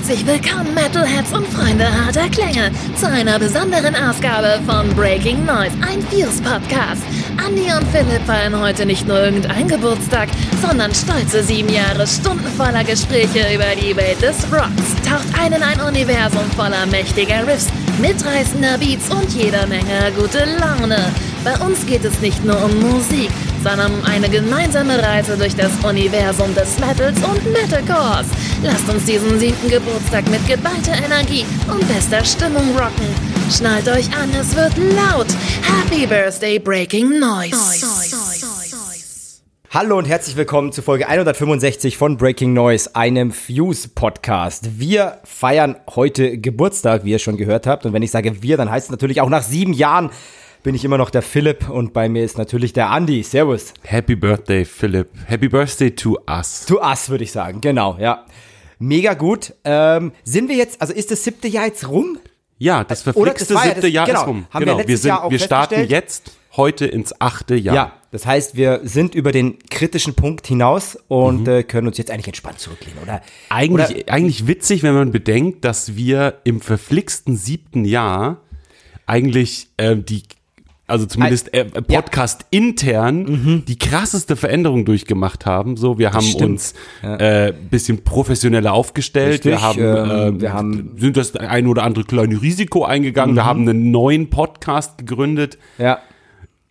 Herzlich willkommen, Metalheads und Freunde harter Klänge, zu einer besonderen Ausgabe von Breaking Noise, ein Fuse-Podcast. Andi und Philipp feiern heute nicht nur irgendeinen Geburtstag, sondern stolze sieben Jahre Stunden voller Gespräche über die Welt des Rocks. Taucht ein in ein Universum voller mächtiger Riffs, mitreißender Beats und jeder Menge gute Laune. Bei uns geht es nicht nur um Musik, sondern um eine gemeinsame Reise durch das Universum des Metals und Metalcores. Lasst uns diesen siebten Geburtstag mit geballter Energie und bester Stimmung rocken. Schnallt euch an, es wird laut. Happy Birthday Breaking Noise. Hallo und herzlich willkommen zu Folge 165 von Breaking Noise, einem Fuse-Podcast. Wir feiern heute Geburtstag, wie ihr schon gehört habt. Und wenn ich sage wir, dann heißt es natürlich auch nach sieben Jahren bin ich immer noch der Philipp und bei mir ist natürlich der Andi. Servus. Happy Birthday, Philipp. Happy Birthday to us. To us, würde ich sagen. Genau, ja. Mega gut. Ähm, sind wir jetzt, also ist das siebte Jahr jetzt rum? Ja, das verflixte das war ja siebte das- Jahr genau. ist rum. Haben wir genau. letztes wir, sind, wir starten jetzt heute ins achte Jahr. Ja. Das heißt, wir sind über den kritischen Punkt hinaus und äh, können uns jetzt eigentlich entspannt zurücklehnen, oder? Eigentlich, Oder, eigentlich witzig, wenn man bedenkt, dass wir im verflixten siebten Jahr eigentlich äh, die, also zumindest äh, Podcast intern, die krasseste Veränderung durchgemacht haben. So, wir haben Mhm. stimmt. uns äh, bisschen professioneller aufgestellt. wir haben, ähm, äh, wir haben- sind das ein oder andere kleine Risiko eingegangen. Wir haben einen neuen Podcast gegründet. ja,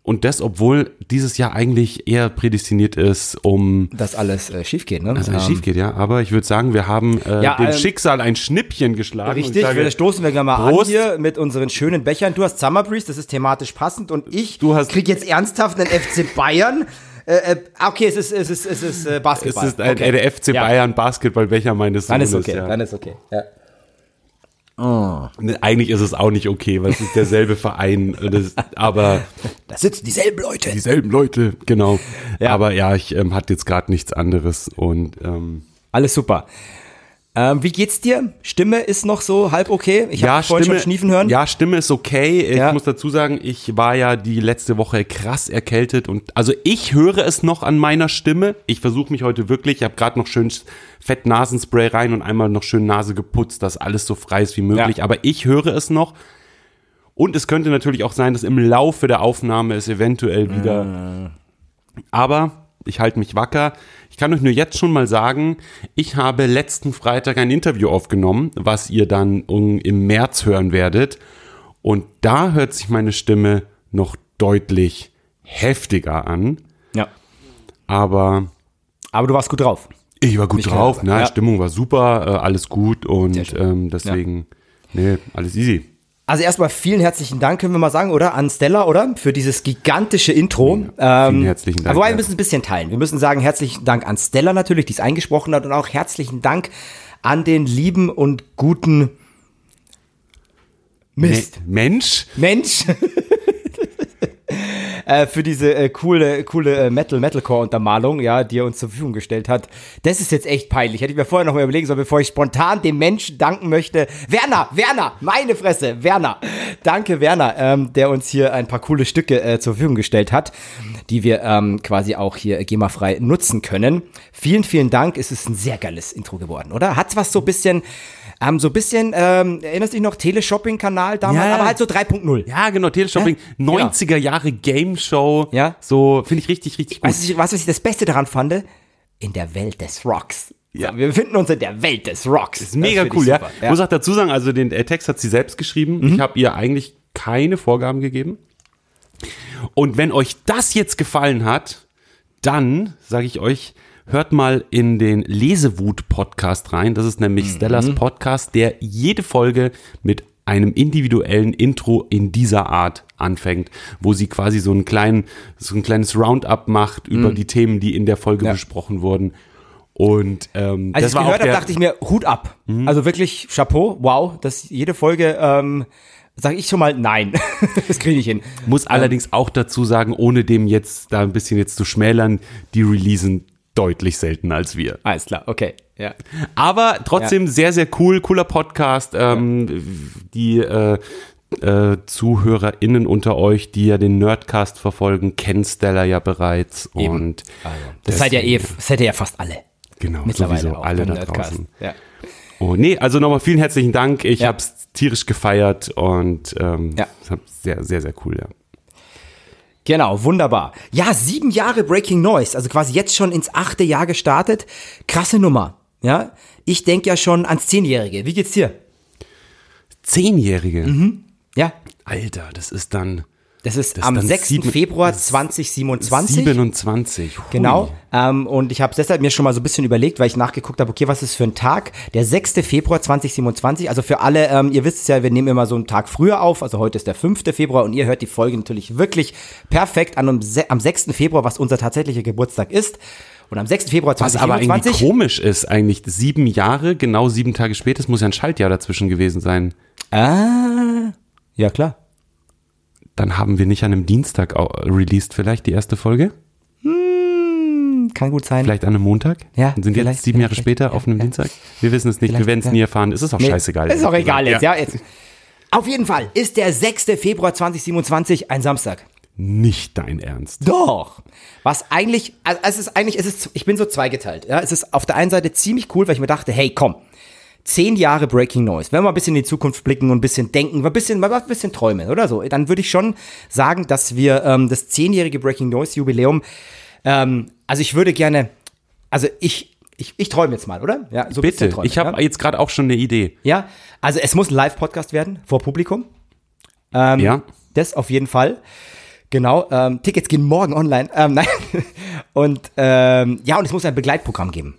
Und das, obwohl dieses Jahr eigentlich eher prädestiniert ist, um dass alles äh, schief geht, ne? dass alles Ähm, schief geht, ja. Aber ich würde sagen, wir haben äh, Ja, dem ähm, Schicksal ein Schnippchen geschlagen. Richtig, sage, wir stoßen wir gleich mal Prost. an hier mit unseren schönen Bechern. Du hast Summer Breeze, das ist thematisch passend und ich Du hast- krieg jetzt ernsthaft einen FC Bayern. Äh, äh, okay, es ist, es ist, es ist äh, es Basketball. ist ein, okay. der FC Ja. Bayern Basketballbecher meines Dann Sohnes. ist okay, ja. dann ist okay. Ja. Ne, Eigentlich ist es auch nicht okay, weil es ist derselbe Verein. und Das, aber Da sitzen dieselben Leute. dieselben Leute, genau. Ja. Aber ja, ich ähm, hatte jetzt gerade nichts anderes und ähm, Alles super. Ähm, wie geht's dir? Stimme ist noch so halb okay. Ich ja, habe vorhin schon schniefen hören. Ja, Stimme ist okay. Ich Ja. muss dazu sagen, ich war ja die letzte Woche krass erkältet und also ich höre es noch an meiner Stimme. Ich versuche mich heute wirklich, ich habe gerade noch schön fett Nasenspray rein und einmal noch schön Nase geputzt, dass alles so frei ist wie möglich, Ja. aber ich höre es noch. Und es könnte natürlich auch sein, dass im Laufe der Aufnahme es eventuell wieder Mm. aber ich halte mich wacker. Ich kann euch nur jetzt schon mal sagen, ich habe letzten Freitag ein Interview aufgenommen, was ihr dann im März hören werdet. Und da hört sich meine Stimme noch deutlich heftiger an. ja. Aber Aber du warst gut drauf. ich war gut Nicht drauf, ne? ja. Stimmung war super, äh, alles gut und ähm, deswegen, nee, alles easy. Also erstmal vielen herzlichen Dank, können wir mal sagen, oder? An Stella, oder? Für dieses gigantische Intro. ähm, vielen herzlichen Dank, Aber wir ja. müssen ein bisschen teilen. Wir müssen sagen, herzlichen Dank an Stella natürlich, die es eingesprochen hat und auch herzlichen Dank an den lieben und guten Mist. Me- Mensch, Mensch. äh, für diese äh, coole, coole äh, Metal-Metalcore-Untermalung, ja, die er uns zur Verfügung gestellt hat. Das ist jetzt echt peinlich. Hätte ich mir vorher noch mal überlegen sollen, bevor ich spontan dem Menschen danken möchte. Werner, Werner, meine Fresse, Werner. Danke, Werner, ähm, der uns hier ein paar coole Stücke äh, zur Verfügung gestellt hat, die wir ähm, quasi auch hier GEMA-frei nutzen können. Vielen, vielen Dank. Es ist ein sehr geiles Intro geworden, oder? Hat's was so ein bisschen, ähm, so ein bisschen, ähm, erinnerst du dich noch, Teleshopping-Kanal damals, Ja. aber halt so 3.0. ja genau, Teleshopping, Ja, genau. 90er Jahre Game Show, Ja. so finde ich richtig, richtig gut. Weißt du, was, was ich das Beste daran fand? In der Welt des Rocks. Ja. Wir befinden uns in der Welt des Rocks. ist mega cool, ja. super. Ich muss auch dazu sagen, also den äh, Text hat sie selbst geschrieben. Mhm. Ich habe ihr eigentlich keine Vorgaben gegeben. Und wenn euch das jetzt gefallen hat, dann sage ich euch, hört mal in den Lesewut-Podcast rein. Das ist nämlich Mhm. Stellas Podcast, der jede Folge mit einem individuellen Intro in dieser Art anfängt, wo sie quasi so einen kleinen, so ein kleines Roundup macht über die Themen, die in der Folge Mhm. Ja. besprochen wurden. Und ähm, Als das ich war gehört habe, dachte ich mir, Hut ab. Mhm. Also wirklich Chapeau, wow, dass jede Folge, ähm, sage ich schon mal, nein, das kriege ich hin. Muss allerdings auch dazu sagen, ohne dem jetzt da ein bisschen jetzt zu schmälern, die releasen deutlich seltener als wir. Alles klar, okay, ja. Aber trotzdem sehr, sehr cool, cooler Podcast. Ähm, die äh, äh, ZuhörerInnen unter euch, die ja den Nerdcast verfolgen, kennen Stella ja bereits. Und Das seid ja eh, seid ihr ja fast alle. Genau, Mittlerweile sowieso alle da Nerdcast. draußen. Ja. Oh, nee, also nochmal vielen herzlichen Dank. Ich Ja. habe es tierisch gefeiert und ähm, Ja. sehr, sehr, sehr cool, ja. Genau, wunderbar. Ja, sieben Jahre Breaking Noise, also quasi jetzt schon ins achte Jahr gestartet. Krasse Nummer. Ja, ich denke ja schon ans Zehnjährige. Wie geht's dir? Zehnjährige. Mhm. Ja, Alter, das ist dann das ist Das ist am dann 6. sieben- Februar das ist 2027. 27. Hui. Genau. Ähm, und ich habe deshalb mir schon mal so ein bisschen überlegt, weil ich nachgeguckt habe, okay, was ist für ein Tag? Der 6. Februar 2027. Also für alle, ähm, ihr wisst es ja, wir nehmen immer so einen Tag früher auf. Also heute ist der 5. Februar und ihr hört die Folge natürlich wirklich perfekt an am, se- am 6. Februar, was unser tatsächlicher Geburtstag ist. Und am 6. Februar Was aber eigentlich 2027. komisch ist, eigentlich sieben Jahre, genau sieben Tage später, es muss ja ein Schaltjahr dazwischen gewesen sein. Ah, ja klar. Dann haben wir nicht an einem Dienstag released vielleicht die erste Folge? Kann gut sein. Vielleicht an einem Montag? Ja, sind jetzt sieben Jahre später ja, auf einem ja. Dienstag? Wir wissen es nicht, wir Vielleicht, werden es ja. nie erfahren. Es ist auch Nee, scheißegal. Ist auch egal jetzt, Ja. ja. jetzt. Auf jeden Fall ist der 6. Februar 2027 ein Samstag. Nicht dein Ernst. Doch. Was eigentlich, also es ist eigentlich, es ist, ich bin so zweigeteilt. Ja, es ist auf der einen Seite ziemlich cool, weil ich mir dachte, hey, komm, zehn Jahre Breaking Noise. Wenn wir mal ein bisschen in die Zukunft blicken und ein bisschen denken, ein bisschen, mal ein bisschen träumen oder so, dann würde ich schon sagen, dass wir ähm, das zehnjährige Breaking Noise Jubiläum, ähm, also ich würde gerne, also ich, ich, ich träume jetzt mal, oder? Ja, so Bitte, träumen, ich habe ja? jetzt gerade auch schon eine Idee. Ja, also es muss ein Live-Podcast werden vor Publikum. Ähm, Ja. Das auf jeden Fall. Genau. Ähm, Tickets gehen morgen online. Ähm, nein. Und ähm, ja, und es muss ein Begleitprogramm geben.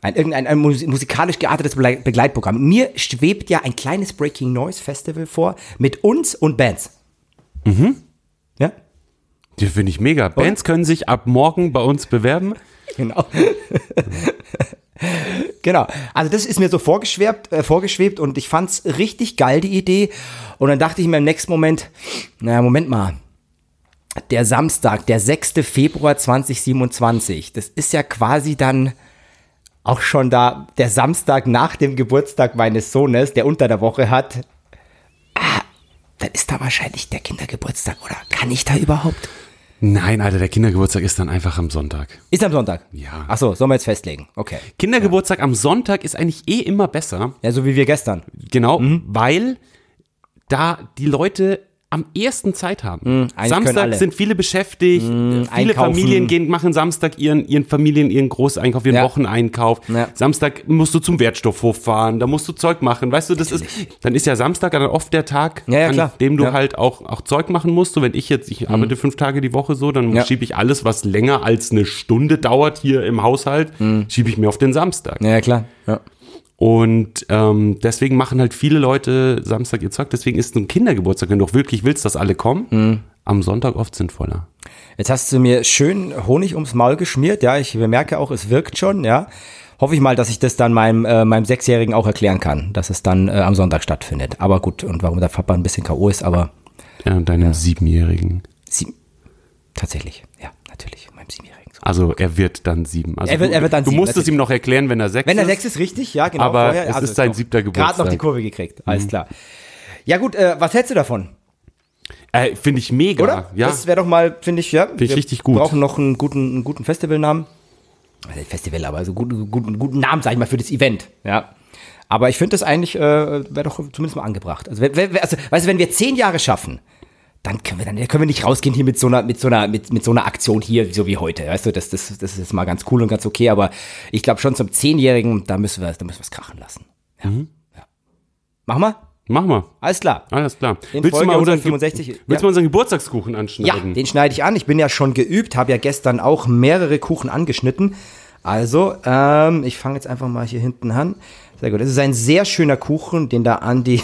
Ein, irgendein ein mus- musikalisch geartetes Begleit- Begleitprogramm. Mir schwebt ja ein kleines Breaking Noise Festival vor mit uns und Bands. Mhm. Ja, Die finde ich mega. Bands können sich ab morgen bei uns bewerben. genau. genau. Also das ist mir so vorgeschwebt, äh, vorgeschwebt und ich fand's richtig geil, die Idee. Und dann dachte ich mir im nächsten Moment, naja, Moment mal. Der Samstag, der 6. Februar 2027, das ist ja quasi dann auch schon da der Samstag nach dem Geburtstag meines Sohnes, der unter der Woche hat. Ah, dann ist da wahrscheinlich der Kindergeburtstag, oder? Kann ich da überhaupt? Nein, Alter, der Kindergeburtstag ist dann einfach am Sonntag. Ist am Sonntag? Ja. Ach so, sollen wir jetzt festlegen? Okay. Kindergeburtstag am Sonntag ist eigentlich eh immer besser. Ja, so wie wir gestern. Genau, Mhm. weil da die Leute am ersten Zeit haben. Mhm, können Samstag. Mhm, sind viele beschäftigt, viele einkaufen. Familien gehen, machen Samstag ihren, ihren Familien ihren Großeinkauf, ihren Ja. Wocheneinkauf. Ja. Samstag musst du zum Wertstoffhof fahren, da musst du Zeug machen. Weißt du, das ist, dann ist ja Samstag dann oft der Tag, Ja, an dem du. Mhm. halt auch, auch Zeug machen musst. So, wenn ich jetzt, ich arbeite fünf Tage die Woche so, dann schiebe ich alles, was länger als eine Stunde dauert hier im Haushalt, schiebe ich mir auf den Samstag. Mhm. Ja, klar. Ja. Und ähm, deswegen machen halt viele Leute Samstag ihr Zeug. Deswegen ist ein Kindergeburtstag, wenn du auch wirklich willst, dass alle kommen, Mhm. am Sonntag oft sinnvoller. Jetzt hast du mir schön Honig ums Maul geschmiert, ja. Ich merke auch, es wirkt schon, ja. Hoffe ich mal, dass ich das dann meinem, äh, meinem Sechsjährigen auch erklären kann, dass es dann äh, am Sonntag stattfindet. Aber gut, und warum der Papa ein bisschen K.O. ist, aber Ja, und deinem Siebenjährigen. sie, tatsächlich, ja, natürlich. Also er wird dann sieben. Also Er wird- du, er wird dann du sieben, musst es ihm noch erklären, wenn er sechs Wenn er ist. sechs ist, richtig, ja, genau. Aber es ist sein siebter Gerade noch Geburtstag. Mhm. die Kurve gekriegt, alles klar. Ja gut, äh, was hältst du davon? Äh, Finde ich mega. Oder? Ja. Das wäre doch mal, finde ich, ja. ich wir richtig gut. brauchen noch einen guten, einen guten Festivalnamen. Also Festival, aber so guten, guten, guten Namen, sag ich mal, für das Event. Ja. Aber ich finde das eigentlich, äh, wäre doch zumindest mal angebracht. Also, wenn, wenn, also, weißt du, wenn wir zehn Jahre schaffen, dann können wir, dann können wir nicht rausgehen hier mit so einer, mit so einer, mit, mit so einer Aktion hier, so wie heute. Weißt du, das, das, das ist jetzt mal ganz cool und ganz okay, aber ich glaube schon zum Zehnjährigen, da müssen wir, da müssen wir es krachen lassen. Ja. Mhm. ja. Machen wir? Mach mal. Alles klar. Alles klar. In willst du Folge mal unseren, 165, willst ja. du mal unseren Geburtstagskuchen Ja, anschneiden? den schneide ich an. Ich bin ja schon geübt, habe ja gestern auch mehrere Kuchen angeschnitten. Also, ähm, ich fange jetzt einfach mal hier hinten an. Sehr gut. Es ist ein sehr schöner Kuchen, den da Andi,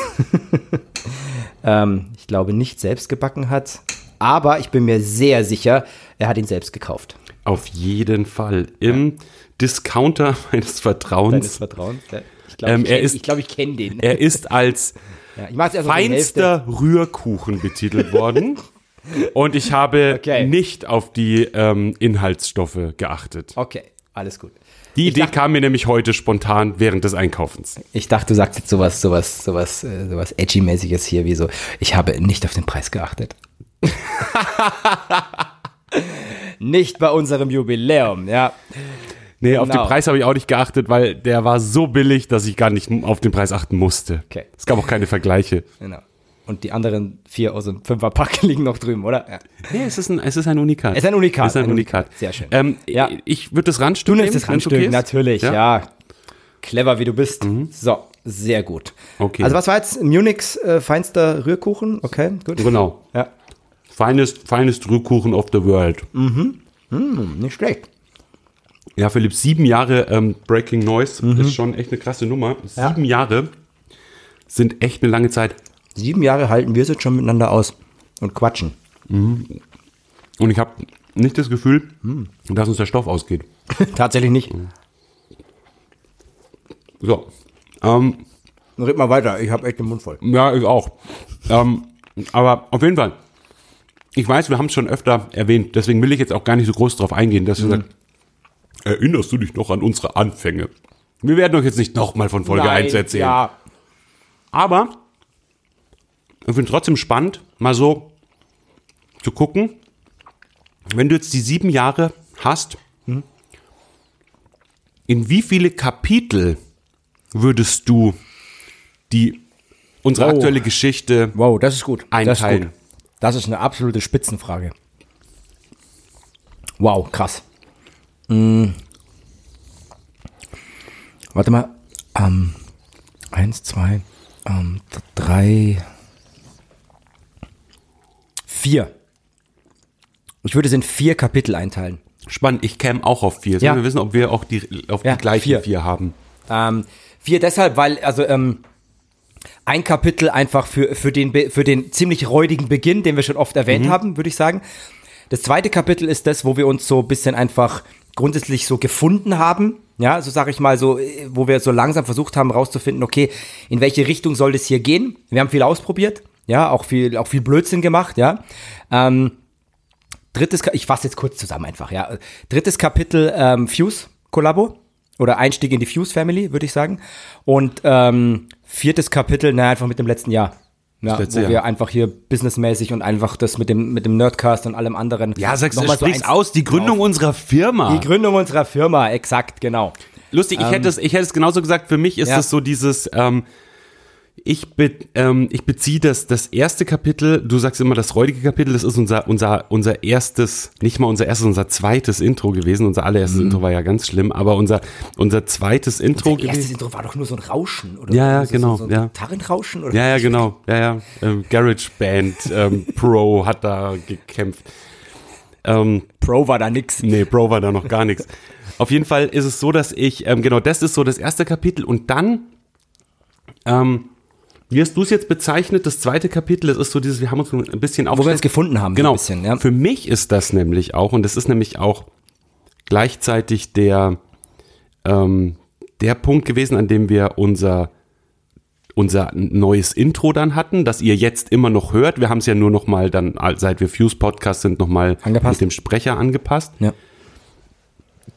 ähm, ich glaube, nicht selbst gebacken hat. Aber ich bin mir sehr sicher, er hat ihn selbst gekauft. Auf jeden Fall. Im Discounter meines Vertrauens. Deines Vertrauens. Ja. Ich glaube, Ähm, ich, kenn- ich, glaub, ich kenne den. Er ist als ja, feinster Rührkuchen betitelt worden. Und ich habe Okay. nicht auf die ähm, Inhaltsstoffe geachtet. Okay, alles gut. Die Idee dachte- kam mir nämlich heute spontan während des Einkaufens. Ich dachte, du sagst jetzt sowas, sowas, sowas, äh, sowas edgy-mäßiges hier, wie so, ich habe nicht auf den Preis geachtet. nicht bei unserem Jubiläum, ja. Nee, auf den Genau. Preis habe ich auch nicht geachtet, weil der war so billig, dass ich gar nicht auf den Preis achten musste. Okay. Es gab auch keine Vergleiche. Genau. Und die anderen vier aus dem Fünferpack liegen noch drüben, oder? Ja. Nee, es ist ein, es ist ein Unikat. Es ist ein Unikat, Es ist ein ein Unikat. Unikat. Sehr schön. Ähm, Ja. Ich würde das Randstück Du nimmst das Randstück, okay natürlich, ja. Clever, wie du bist. So, sehr gut. Okay. Also was war jetzt Munichs äh, feinster Rührkuchen? Okay, gut. Genau. Ja, Finest, finest Rührkuchen of the world. nicht schlecht. Ja, Philipp, sieben Jahre ähm, Breaking Noise ist schon echt eine krasse Nummer. Ja. Sieben Jahre sind echt eine lange Zeit. Sieben Jahre halten wir es jetzt schon miteinander aus und quatschen. Und ich habe nicht das Gefühl, dass uns der Stoff ausgeht. Tatsächlich nicht. So. Ähm, Red mal weiter, ich habe echt den Mund voll. ja, ich auch. ähm, aber auf jeden Fall. Ich weiß, wir haben es schon öfter erwähnt, deswegen will ich jetzt auch gar nicht so groß drauf eingehen, dass wir sagen, erinnerst du dich noch an unsere Anfänge? Wir werden euch jetzt nicht nochmal von Folge 1 erzählen. Ja, Aber ich finde es trotzdem spannend, mal so zu gucken, wenn du jetzt die sieben Jahre hast, in wie viele Kapitel würdest du die unsere Wow. aktuelle Geschichte wow, das ist gut. Das ist, Einteilen. gut. das ist eine absolute Spitzenfrage. Wow, krass. Mm. Warte mal. Ähm, eins, zwei, ähm, drei, vier. Ich würde es in vier Kapitel einteilen. spannend? Ich käme auch auf vier. Sollen Ja. wir wissen, ob wir auch die, auf Ja, die gleichen vier. vier. haben? Ähm, vier deshalb, weil, also, ähm, ein Kapitel einfach für, für, den, für den ziemlich räudigen Beginn, den wir schon oft erwähnt haben, würde ich sagen. Das zweite Kapitel ist das, wo wir uns so ein bisschen einfach grundsätzlich so gefunden haben. Ja, so sage ich mal, so, äh, wo wir so langsam versucht haben, rauszufinden, okay, in welche Richtung soll das hier gehen? Wir haben viel ausprobiert, ja, auch viel, auch viel Blödsinn gemacht, ja. Ähm, drittes, ich fasse jetzt kurz zusammen einfach, ja. Drittes Kapitel ähm, Fuse Kollabo oder Einstieg in die Fuse Family, würde ich sagen. Und ähm, viertes Kapitel, na einfach mit dem letzten Jahr. Ja, letzte wo Jahr. wir einfach hier businessmäßig und einfach das mit dem mit dem Nerdcast und allem anderen. Ja, sagst du, noch mal sprich's eins aus, die Gründung drauf. unserer Firma. Die Gründung unserer Firma, exakt, genau. Lustig, ich hätte es, ich hätte es genauso gesagt. Für mich ist Ja. es so dieses, ähm, ich, be, ähm, ich beziehe das, das erste Kapitel, du sagst immer das räudige Kapitel, das ist unser, unser, unser erstes, nicht mal unser erstes, unser zweites Intro gewesen. Unser allererstes Intro war ja ganz schlimm, aber unser, unser zweites Intro Das erste gewesen. Intro war doch nur so ein Rauschen, oder? Ja, ja, so, genau, So, so ein ja. Gitarrenrauschen, oder? Ja, ja, genau. Ja, ja. Ähm, Garage Band ähm, Pro hat da gekämpft. Ähm, Pro war da nix. Nee, Bro war da noch gar nichts. Auf jeden Fall ist es so, dass ich, ähm, genau, das ist so das erste Kapitel und dann, ähm, wie hast du es jetzt bezeichnet, das zweite Kapitel, das ist so dieses, wir haben uns so ein bisschen Wo wir uns gefunden haben, so Genau. ein bisschen, ja. Für mich ist das nämlich auch, und das ist nämlich auch gleichzeitig der, ähm, der Punkt gewesen, an dem wir unser, unser neues Intro dann hatten, das ihr jetzt immer noch hört. Wir haben es ja nur noch mal dann, seit wir Fuse Podcast sind, noch mal Angepasst. mit dem Sprecher angepasst. Ja.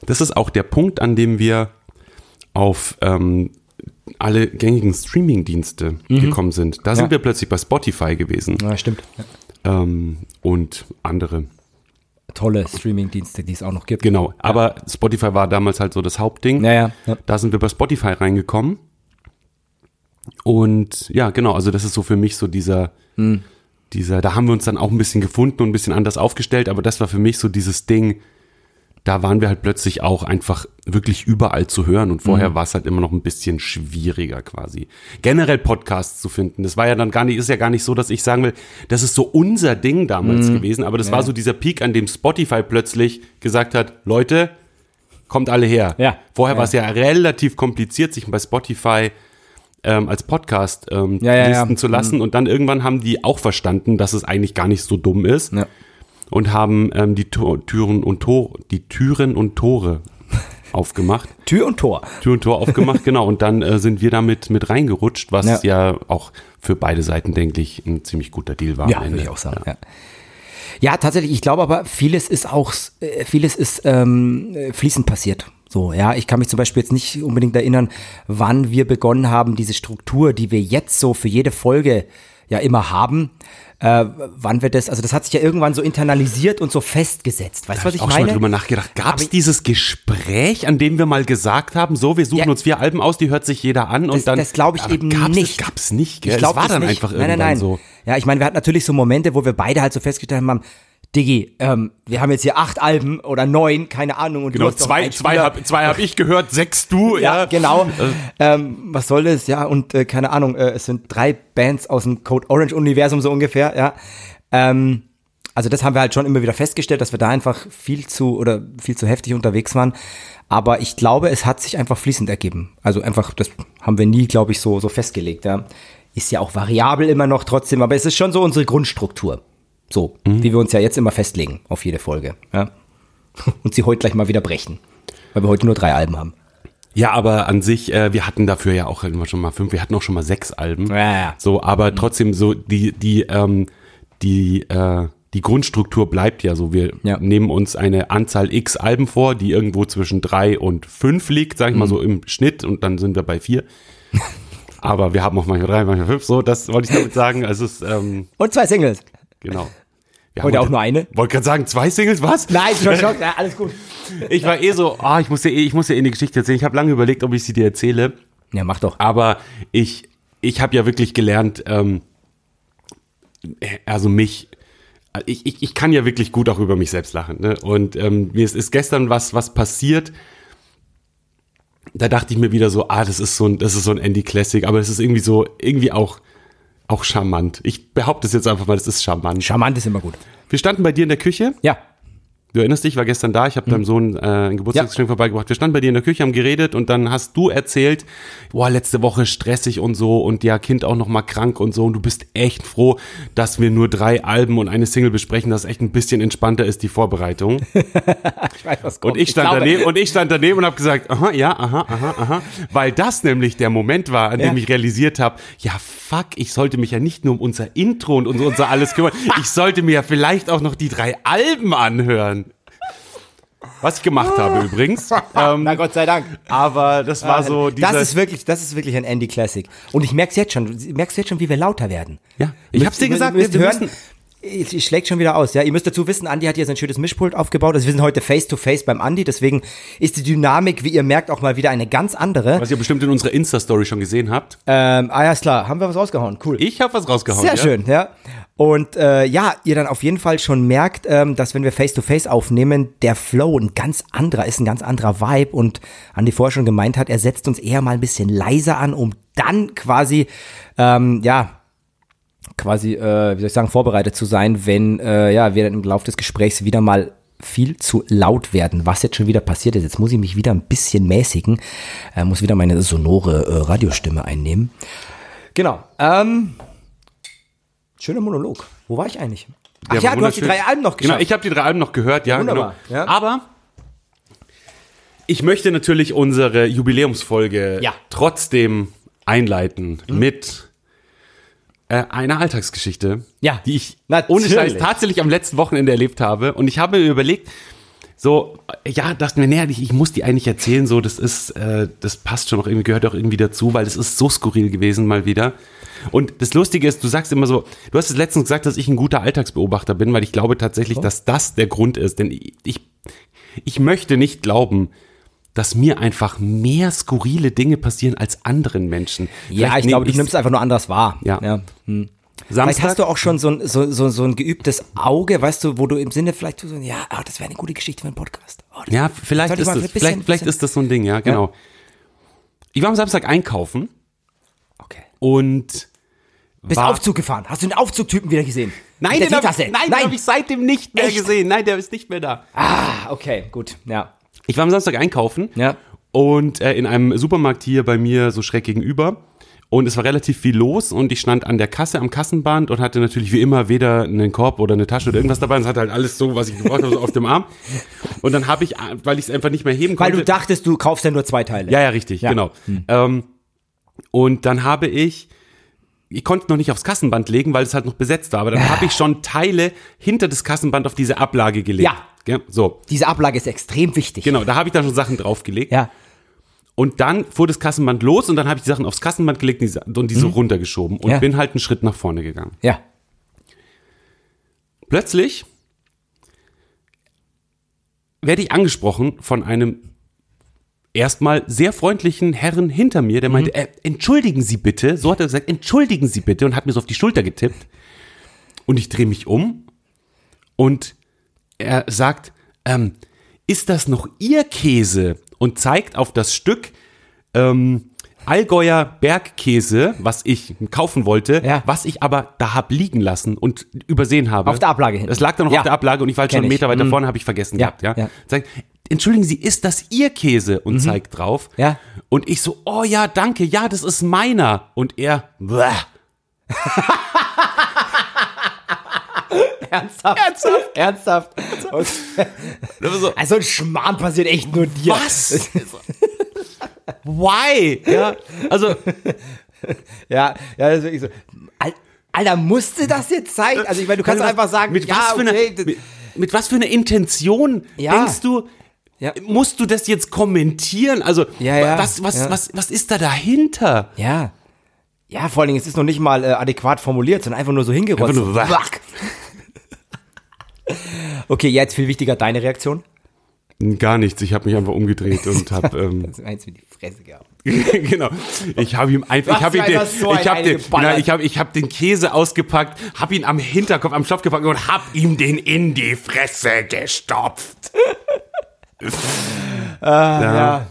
Das ist auch der Punkt, an dem wir auf ähm, alle gängigen Streaming-Dienste gekommen sind. Da sind Ja. wir plötzlich bei Spotify gewesen ja, stimmt. Ja. ähm, und andere. Tolle Streaming-Dienste, die es auch noch gibt. Genau, aber Spotify war damals halt so das Hauptding. Ja, ja. Da sind wir bei Spotify reingekommen. Und ja, genau, also das ist so für mich so dieser, Hm. dieser, da haben wir uns dann auch ein bisschen gefunden und ein bisschen anders aufgestellt, aber das war für mich so dieses Ding, da waren wir halt plötzlich auch einfach wirklich überall zu hören und vorher war es halt immer noch ein bisschen schwieriger quasi. Generell Podcasts zu finden, das war ja dann gar nicht, ist ja gar nicht so, dass ich sagen will, das ist so unser Ding damals Hm. gewesen, aber das war so dieser Peak, an dem Spotify plötzlich gesagt hat, Leute, kommt alle her. Ja. Vorher Ja. war es ja relativ kompliziert, sich bei Spotify ähm, als Podcast ähm, Ja, ja, ja. listen zu lassen. Und dann irgendwann haben die auch verstanden, dass es eigentlich gar nicht so dumm ist Ja. Und haben ähm, die Tor, Türen und Tor, die Türen und Tore aufgemacht. Tür und Tor. Tür und Tor aufgemacht, genau. Und dann äh, sind wir damit mit reingerutscht, was Ja. ja. auch für beide Seiten, denke ich, ein ziemlich guter Deal war. Ja, würde ich auch sagen. Ja. ja, tatsächlich. Ich glaube aber, vieles ist auch, äh, vieles ist ähm, äh, fließend passiert. So, ja, ich kann mich zum Beispiel jetzt nicht unbedingt erinnern, wann wir begonnen haben, diese Struktur, die wir jetzt so für jede Folge ja immer haben, äh, wann wir das, also das hat sich ja irgendwann so internalisiert und so festgesetzt. Weißt du, was ich auch schon mal meine? drüber nachgedacht. Gab es dieses Gespräch, an dem wir mal gesagt haben, so, wir suchen Ja. uns vier Alben aus, die hört sich jeder an und Das- dann. das glaub ich eben gab's nicht. Das gab's nicht, gell? Ich glaub das war dann nicht. einfach nein, irgendwann nein, nein. so. Ja, ich meine, wir hatten natürlich so Momente, wo wir beide halt so festgestellt haben, Diggi, ähm, wir haben jetzt hier acht Alben oder neun, keine Ahnung. Und Genau, zwei, zwei habe zwei hab ich gehört, sechs du, Ja, ja. genau. ähm, was soll das? Ja, und äh, keine Ahnung, äh, es sind drei Bands aus dem Code Orange Universum so ungefähr, ja. Ähm, also das haben wir halt schon immer wieder festgestellt, dass wir da einfach viel zu oder viel zu heftig unterwegs waren. Aber ich glaube, es hat sich einfach fließend ergeben. Also einfach, das haben wir nie, glaube ich, so, so festgelegt, ja. Ist ja auch variabel immer noch trotzdem, aber es ist schon so unsere Grundstruktur. So, die wir uns ja jetzt immer festlegen auf jede Folge, ja. Und sie heute gleich mal wieder brechen. Weil wir heute nur drei Alben haben. Ja, aber an sich, äh, wir hatten dafür ja auch immer schon mal fünf, wir hatten auch schon mal sechs Alben. Ja, ja. So, aber trotzdem so die, die, ähm, die, äh, die Grundstruktur bleibt ja so. Wir Ja. nehmen uns eine Anzahl X Alben vor, die irgendwo zwischen drei und fünf liegt, sag ich Mhm. mal so im Schnitt und dann sind wir bei vier. aber wir haben auch manchmal drei, manchmal fünf, so, das wollte ich damit sagen. Also es ähm, Und zwei Singles. Genau. Wir Heute haben auch nur eine? Wollte gerade sagen, zwei Singles, was? Nein, schon, schon, ja, alles gut. Ich war eh so, ah, ich muss dir eh, ich muss dir eh eine Geschichte erzählen. Ich habe lange überlegt, ob ich sie dir erzähle. Ja, mach doch. Aber ich, ich habe ja wirklich gelernt, ähm, also mich, ich, ich, ich kann ja wirklich gut auch über mich selbst lachen. Ne? Und ähm, mir ist, ist gestern was, was passiert. Da dachte ich mir wieder so, ah, das ist so ein, das ist so ein Andy Classic, aber es ist irgendwie so, irgendwie auch, auch charmant. Ich behaupte es jetzt einfach mal, das ist charmant. Charmant ist immer gut. Wir standen bei dir in der Küche. Ja. Du erinnerst dich, ich war gestern da, ich habe deinem Sohn äh, ein Geburtstagsgeschenk vorbeigebracht. Wir standen bei dir in der Küche, haben geredet und dann hast du erzählt, boah, letzte Woche stressig und so und ja, Kind auch noch mal krank und so und du bist echt froh, dass wir nur drei Alben und eine Single besprechen, dass echt ein bisschen entspannter ist die Vorbereitung. Ich weiß, was Und ich stand glaube- daneben und ich stand daneben und habe gesagt, aha, ja, aha, aha, aha, weil das nämlich der Moment war, an dem Ja. ich realisiert habe, ja, fuck, ich sollte mich ja nicht nur um unser Intro und um unser alles kümmern, ich sollte mir ja vielleicht auch noch die drei Alben anhören. Was ich gemacht habe übrigens. Ähm, Na Gott sei Dank. aber das war so dieser, das ist wirklich, das ist wirklich ein Andy Classic. Und ich merk's jetzt schon. Merkst du jetzt schon, wie wir lauter werden? Ja, ich hab's dir gesagt, wir müsst müssen- hören. Ich, ich schlägt schon wieder aus, ja. Ihr müsst dazu wissen, Andi hat hier sein schönes Mischpult aufgebaut. Also wir sind heute face to face beim Andi, deswegen ist die Dynamik, wie ihr merkt, auch mal wieder eine ganz andere. was ihr bestimmt in unserer Insta-Story schon gesehen habt. Ähm, ah ja, ist klar. Haben wir was rausgehauen. Cool. Ich habe was rausgehauen. Sehr ja? schön, ja. Und äh, ja, ihr dann auf jeden Fall schon merkt, ähm, dass wenn wir Face-to-Face aufnehmen, der Flow ein ganz anderer ist, ein ganz anderer Vibe. Und Andi vorher schon gemeint hat, er setzt uns eher mal ein bisschen leiser an, um dann quasi, ähm, ja, quasi, äh, wie soll ich sagen, vorbereitet zu sein, wenn äh, ja, wir dann im Laufe des Gesprächs wieder mal viel zu laut werden, was jetzt schon wieder passiert ist. Jetzt muss ich mich wieder ein bisschen mäßigen, äh, muss wieder meine sonore äh, Radiostimme einnehmen. Genau. Ähm, schöner Monolog. Wo war ich eigentlich? Ach ja, war du hast die drei Alben noch geschafft. Genau, ich habe die drei Alben noch gehört, ja, Wunderbar, genau. ja. Aber ich möchte natürlich unsere Jubiläumsfolge Ja. trotzdem einleiten mit äh, einer Alltagsgeschichte, Ja, die ich natürlich. ohne Scheiß tatsächlich am letzten Wochenende erlebt habe. Und ich habe mir überlegt, so, ja, dachte mir, näher, ich, ich muss die eigentlich erzählen, so, das ist, äh, das passt schon auch irgendwie, gehört auch irgendwie dazu, weil das ist so skurril gewesen mal wieder. Und das Lustige ist, du sagst immer so, du hast es letztens gesagt, dass ich ein guter Alltagsbeobachter bin, weil ich glaube tatsächlich, dass das der Grund ist. Denn ich, ich, ich möchte nicht glauben, dass mir einfach mehr skurrile Dinge passieren als anderen Menschen. ja, Vielleicht ich glaube, du nimmst einfach nur anders wahr. Ja. Hm. Vielleicht Samstag, hast du auch schon so ein, so, so, so ein geübtes Auge, weißt du, wo du im Sinne vielleicht so, ja, ah, das wäre eine gute Geschichte für einen Podcast. Oh, Ja, vielleicht ist ich das, bisschen- vielleicht, vielleicht bisschen- ist das so ein Ding, ja, genau. Ich war am Samstag einkaufen Okay. und Bist war, Aufzug gefahren. Hast du den Aufzugtypen wieder gesehen? Nein, den der hab, Teetasse. nein, den habe ich seitdem nicht mehr Echt? gesehen. Nein, der ist nicht mehr da. Ah, okay, gut. Ja. Ich war am Samstag einkaufen Ja. und äh, in einem Supermarkt hier bei mir so schräg gegenüber. Und es war relativ viel los und ich stand an der Kasse am Kassenband und hatte natürlich wie immer weder einen Korb oder eine Tasche oder irgendwas dabei. Und es hatte halt alles so, was ich gebraucht habe, so auf dem Arm. Und dann habe ich, äh, weil ich es einfach nicht mehr heben Weil konnte. du dachtest, du kaufst ja nur zwei Teile. Ja, ja, richtig, Ja. genau. Ähm, und dann habe ich, ich konnte noch nicht aufs Kassenband legen, weil es halt noch besetzt war, aber dann habe ich schon Teile hinter das Kassenband auf diese Ablage gelegt. Ja. Gell? So, Diese Ablage ist extrem wichtig. genau, da habe ich dann schon Sachen draufgelegt. Ja. Und dann fuhr das Kassenband los und dann habe ich die Sachen aufs Kassenband gelegt und die, so runtergeschoben und Mhm. Ja. bin halt einen Schritt nach vorne gegangen. Ja. Plötzlich werde ich angesprochen von einem erstmal sehr freundlichen Herren hinter mir, der meinte, äh, entschuldigen Sie bitte, so hat er gesagt, entschuldigen Sie bitte und hat mir so auf die Schulter getippt. Und ich drehe mich um und er sagt, ähm, ist das noch Ihr Käse? Und zeigt auf das Stück ähm, Allgäuer Bergkäse, was ich kaufen wollte, Ja. was ich aber da hab liegen lassen und übersehen habe. Auf der Ablage hinten. Das lag da noch Ja. auf der Ablage und ich war halt schon einen ich. Meter weiter Mhm. vorne, habe ich vergessen Ja, gehabt. Ja. ja. Sagt, entschuldigen Sie, ist das Ihr Käse? Und zeigt drauf. Mhm. Ja. Und ich so, oh ja, danke, ja, das ist meiner. Und er, Ernsthaft? Ernsthaft? Ernsthaft. So, also ein Schmarrn passiert echt nur dir. was? Why? Ja, also, Ja, ja, das ist wirklich so. Al- Alter, musste das jetzt sein? Also ich meine, du kannst mit einfach sagen, mit ja, was für einer, okay, das- mit, mit was für einer Intention Ja. denkst du, Ja. musst du das jetzt kommentieren? Also, Ja, ja, was, was, ja. was, was ist da dahinter? Ja. Ja, vor allen Dingen, es ist noch nicht mal äh, adäquat formuliert, sondern einfach nur so hingerotzt. Einfach nur wach. Okay, jetzt viel wichtiger deine Reaktion. Gar nichts. Ich habe mich einfach umgedreht und habe ähm, Das eins mit die Fresse gehabt. genau. Ich habe ihm einfach, ich habe den, so ich habe den, nein, ich habe, ich habe den Käse ausgepackt, habe ihn am Hinterkopf, am Schopf gepackt und habe ihm den in die Fresse gestopft. Ja.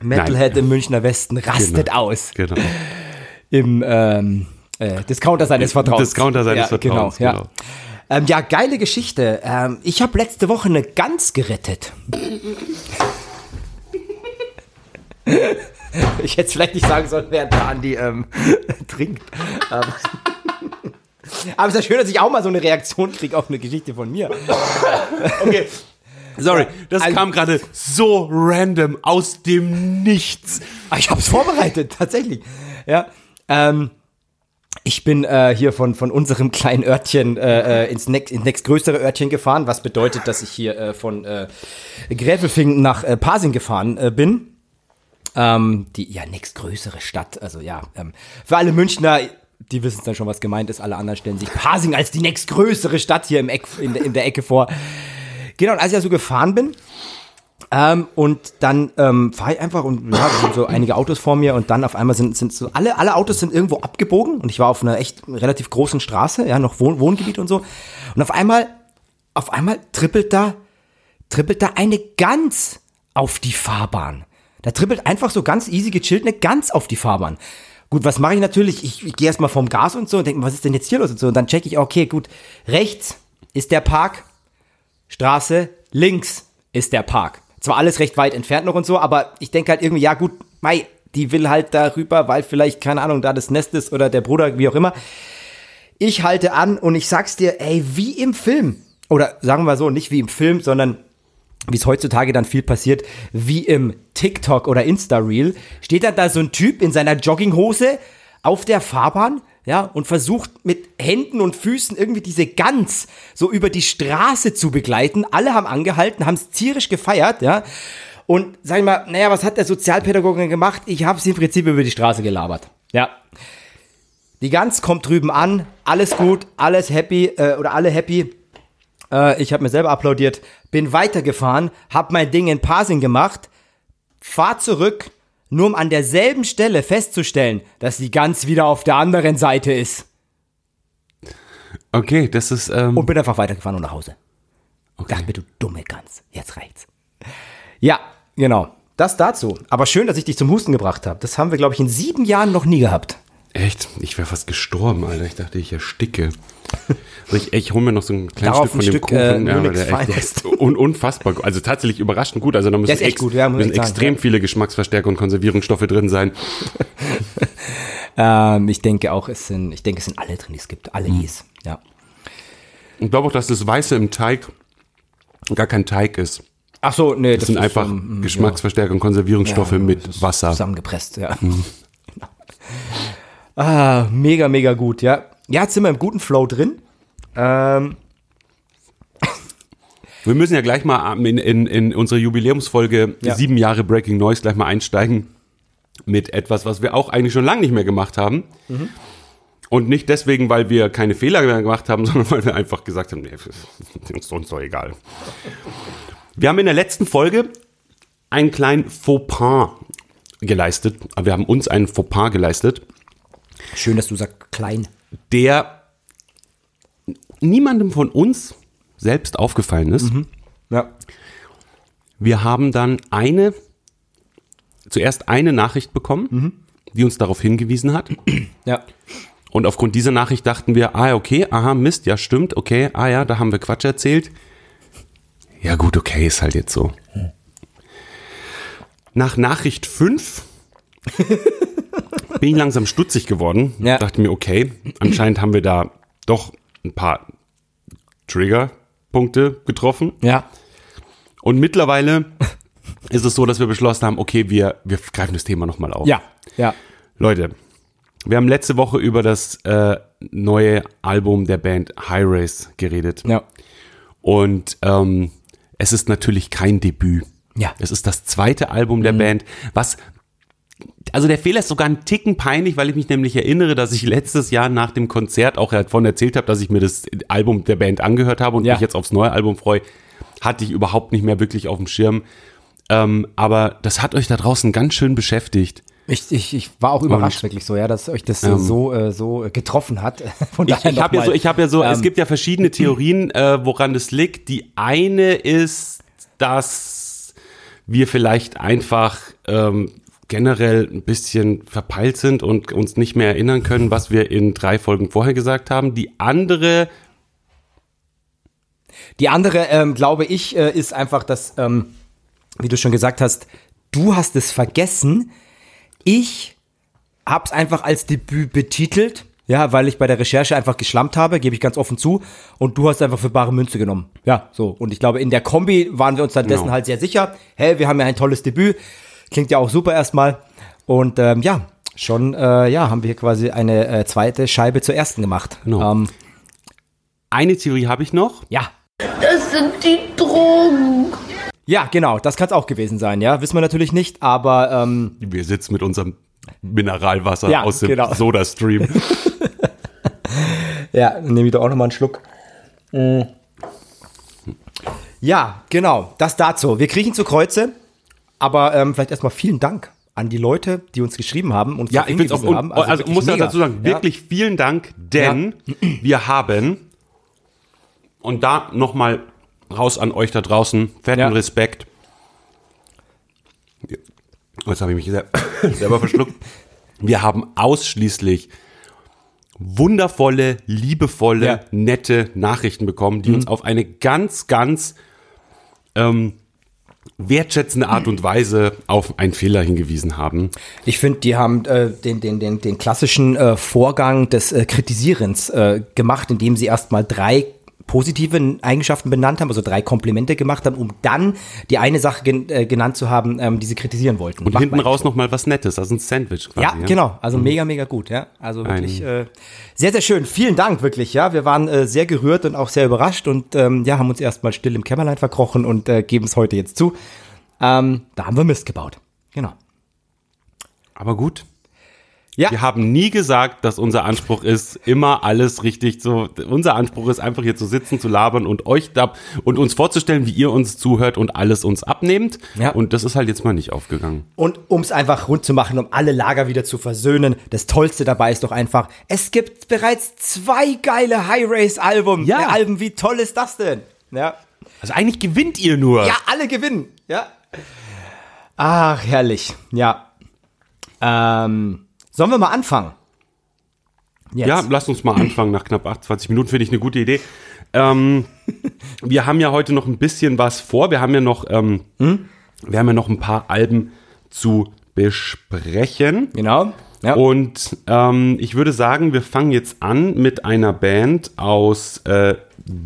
Metalhead im Münchner Westen rastet Genau. aus. Genau. Im ähm, äh, Discounter seines Vertrauens. Discounter seines ja, Vertrauens, Genau, genau. Ja. Ähm, ja, geile Geschichte. Ähm, ich habe letzte Woche eine Gans gerettet. ich hätte es vielleicht nicht sagen sollen, während der Andi ähm, trinkt. Aber, aber es ist ja schön, dass ich auch mal so eine Reaktion kriege auf eine Geschichte von mir. Okay. Sorry, das Also- kam gerade so random aus dem Nichts. Ah, Ich habe es vorbereitet, tatsächlich. Ja. Ähm, ich bin äh, hier von, von unserem kleinen Örtchen äh, äh, ins, nächst, ins nächstgrößere Örtchen gefahren, was bedeutet, dass ich hier äh, von äh, Gräfelfingen nach äh, Pasing gefahren äh, bin. Ähm, die ja nächstgrößere Stadt. Also ja, ähm, für alle Münchner, die wissen dann schon, was gemeint ist. Alle anderen stellen sich Pasing als die nächstgrößere Stadt hier im Eck, in, der- in der Ecke vor. Genau, und als ich da so gefahren bin, ähm, und dann ähm, fahre ich einfach und ja, sind so einige Autos vor mir und dann auf einmal sind, sind so alle, alle Autos sind irgendwo abgebogen und ich war auf einer echt relativ großen Straße, ja, noch Wohn Wohngebiet und so. Und auf einmal, auf einmal trippelt da, trippelt da eine Gans auf die Fahrbahn. Da trippelt einfach so ganz easy gechillt eine Gans auf die Fahrbahn. Gut, was mache ich natürlich? Ich, ich gehe erstmal vom Gas und so und denke, was ist denn jetzt hier los und so. Und dann checke ich, okay, gut, rechts ist der Park, Straße, links ist der Park. Zwar alles recht weit entfernt noch und so, aber ich denke halt irgendwie, ja gut, Mai, die will halt darüber, weil vielleicht, keine Ahnung, da das Nest ist oder der Bruder, wie auch immer. Ich halte an und ich sag's dir, ey, wie im Film. Oder sagen wir so, nicht wie im Film, sondern wie es heutzutage dann viel passiert, wie im TikTok oder Insta-Reel, steht dann da so ein Typ in seiner Jogginghose auf der Fahrbahn, ja, und versucht mit Händen und Füßen irgendwie diese Gans so über die Straße zu begleiten. Alle haben angehalten, haben es tierisch gefeiert, ja. Und sag ich mal, naja, was hat der Sozialpädagoge gemacht? Ich habe sie im Prinzip über die Straße gelabert. Ja. Die Gans kommt drüben an, alles gut, alles happy äh, oder alle happy. Äh, ich habe mir selber applaudiert, bin weitergefahren, habe mein Ding in Pasing gemacht, fahr zurück, nur um an derselben Stelle festzustellen, dass die Gans wieder auf der anderen Seite ist. Okay, das ist, ähm, Und bin einfach weitergefahren und nach Hause. okay. Dachte mir, du dumme Gans, jetzt reicht's. Ja, genau. Das dazu. Aber schön, dass ich dich zum Husten gebracht habe. Das haben wir, glaube ich, in sieben Jahren noch nie gehabt. Echt? Ich wäre fast gestorben, Alter. Ich dachte, ich ersticke. Also ich, ich hole mir noch so ein kleines Darauf Stück von ein dem Stück, Kuchen. äh, ja, der, echt, ist un, unfassbar gut. Also tatsächlich überraschend gut. Also da müssen, ex, gut, ja, müssen sagen, extrem ja. viele Geschmacksverstärker und Konservierungsstoffe drin sein. Ähm, ich denke auch, es sind, ich denke, es sind alle drin, die es gibt. Alle Is. Ja. Ich glaube auch, dass das Weiße im Teig gar kein Teig ist. Ach so, nee, Das sind ist, einfach ähm, Geschmacksverstärker und Konservierungsstoffe Ja, mit das Wasser. Zusammengepresst, ja. Genau. Ah, mega, mega gut, ja. Ja, jetzt sind wir im guten Flow drin. Ähm, Wir müssen ja gleich mal in, in, in unsere Jubiläumsfolge Ja. sieben Jahre Breaking Noise gleich mal einsteigen mit etwas, was wir auch eigentlich schon lange nicht mehr gemacht haben. Und nicht deswegen, weil wir keine Fehler mehr gemacht haben, sondern weil wir einfach gesagt haben, nee, ist uns doch egal. Wir haben in der letzten Folge einen kleinen Fauxpas geleistet. Wir haben uns einen Fauxpas geleistet, Schön, dass du sagst klein. Der niemandem von uns selbst aufgefallen ist. Ja. Wir haben dann eine, zuerst eine Nachricht bekommen, die uns darauf hingewiesen hat. Ja. Und aufgrund dieser Nachricht dachten wir, ah, okay, aha, Mist, ja, stimmt, okay, ah ja, da haben wir Quatsch erzählt. Ja, gut, okay, ist halt jetzt so. Nach Nachricht 5 bin ich langsam stutzig geworden. Ja. Dachte mir, okay, anscheinend haben wir da doch ein paar Triggerpunkte getroffen. Ja. Und mittlerweile ist es so, dass wir beschlossen haben, okay, wir, wir greifen das Thema nochmal auf. Ja. Ja. Leute, wir haben letzte Woche über das äh, neue Album der Band High Race geredet. Ja. Und ähm, es ist natürlich kein Debüt. Ja. Es ist das zweite Album der Band, was also der Fehler ist sogar ein Ticken peinlich, weil ich mich nämlich erinnere, dass ich letztes Jahr nach dem Konzert auch davon erzählt habe, dass ich mir das Album der Band angehört habe und Ja. mich jetzt aufs neue Album freue. Hatte ich überhaupt nicht mehr wirklich auf dem Schirm. Ähm, aber das hat euch da draußen ganz schön beschäftigt. Ich, ich, ich war auch überrascht, Und- wirklich so, ja, dass euch das äh, so, äh, so getroffen hat. Von Ich, ich habe ja so, ich habe ja so, es ähm, gibt ja verschiedene Theorien, äh, woran das liegt. Die eine ist, dass wir vielleicht einfach ähm, generell ein bisschen verpeilt sind und uns nicht mehr erinnern können, was wir in drei Folgen vorher gesagt haben. Die andere, Die andere, ähm, glaube ich, äh, ist einfach, dass, ähm, wie du schon gesagt hast, du hast es vergessen. Ich habe es einfach als Debüt betitelt, ja, weil ich bei der Recherche einfach geschlampt habe, gebe ich ganz offen zu. Und du hast einfach für bare Münze genommen. Ja, so. Und ich glaube, in der Kombi waren wir uns dann dessen Genau. halt sehr sicher. Hey, wir haben ja ein tolles Debüt. Klingt ja auch super erstmal. Und ähm, ja, schon, äh, ja, haben wir quasi eine äh, zweite Scheibe zur ersten gemacht. Genau. Ähm, eine Theorie habe ich noch. ja, Das sind die Drogen. Ja, genau, das kann es auch gewesen sein, ja. Wissen wir natürlich nicht, aber ähm, Wir sitzen mit unserem Mineralwasser Ja, aus dem genau. Soda-Stream. ja, dann nehme ich doch auch nochmal einen Schluck. Mm. Ja, genau, das dazu. Wir kriechen zu Kreuze, aber ähm, vielleicht erstmal vielen Dank an die Leute, die uns geschrieben haben und Ja, ich auch, und, haben. also, wirklich muss ja dazu sagen, Ja. wirklich vielen Dank, denn wir haben, und da nochmal raus an euch da draußen, fetten Ja. Respekt. Jetzt habe ich mich sel- selber verschluckt. Wir haben ausschließlich wundervolle, liebevolle, Ja. Mhm. nette Nachrichten bekommen, die uns auf eine ganz, ganz ähm, wertschätzende Art und Weise auf einen Fehler hingewiesen haben. Ich finde, die haben äh, den, den, den, den klassischen äh, Vorgang des äh, Kritisierens äh, gemacht, indem sie erstmal drei positive Eigenschaften benannt haben, also drei Komplimente gemacht haben, um dann die eine Sache gen äh, genannt zu haben, ähm, die sie kritisieren wollten. Und Macht hinten raus nochmal was Nettes, also ein Sandwich quasi. Ja, genau. Also mega, mega gut, ja. Also wirklich Ein- äh, sehr, sehr schön. Vielen Dank, wirklich, ja. Wir waren äh, sehr gerührt und auch sehr überrascht und ähm, ja, haben uns erstmal still im Kämmerlein verkrochen und äh, geben es heute jetzt zu. Ähm, da haben wir Mist gebaut. Genau. Aber gut. Ja. Wir haben nie gesagt, dass unser Anspruch ist, immer alles richtig zu. Unser Anspruch ist einfach hier zu sitzen, zu labern und euch da und uns vorzustellen, wie ihr uns zuhört und alles uns abnehmt. Ja. Und das ist halt jetzt mal nicht aufgegangen. Und um es einfach rund zu machen, um alle Lager wieder zu versöhnen, das Tollste dabei ist doch einfach, es gibt bereits zwei geile High-Race-Alben. Ja. Alben, wie toll ist das denn? Ja. Also eigentlich gewinnt ihr nur. Ja, alle gewinnen. Ja. Ach, herrlich. Ja. Ähm, sollen wir mal anfangen? Jetzt. Ja, lasst uns mal anfangen. Nach knapp 28 Minuten finde ich eine gute Idee. Ähm, wir haben ja heute noch ein bisschen was vor. Wir haben ja noch, ähm, wir haben ja noch ein paar Alben zu besprechen. Genau. Ja. Und ähm, ich würde sagen, wir fangen jetzt an mit einer Band aus äh,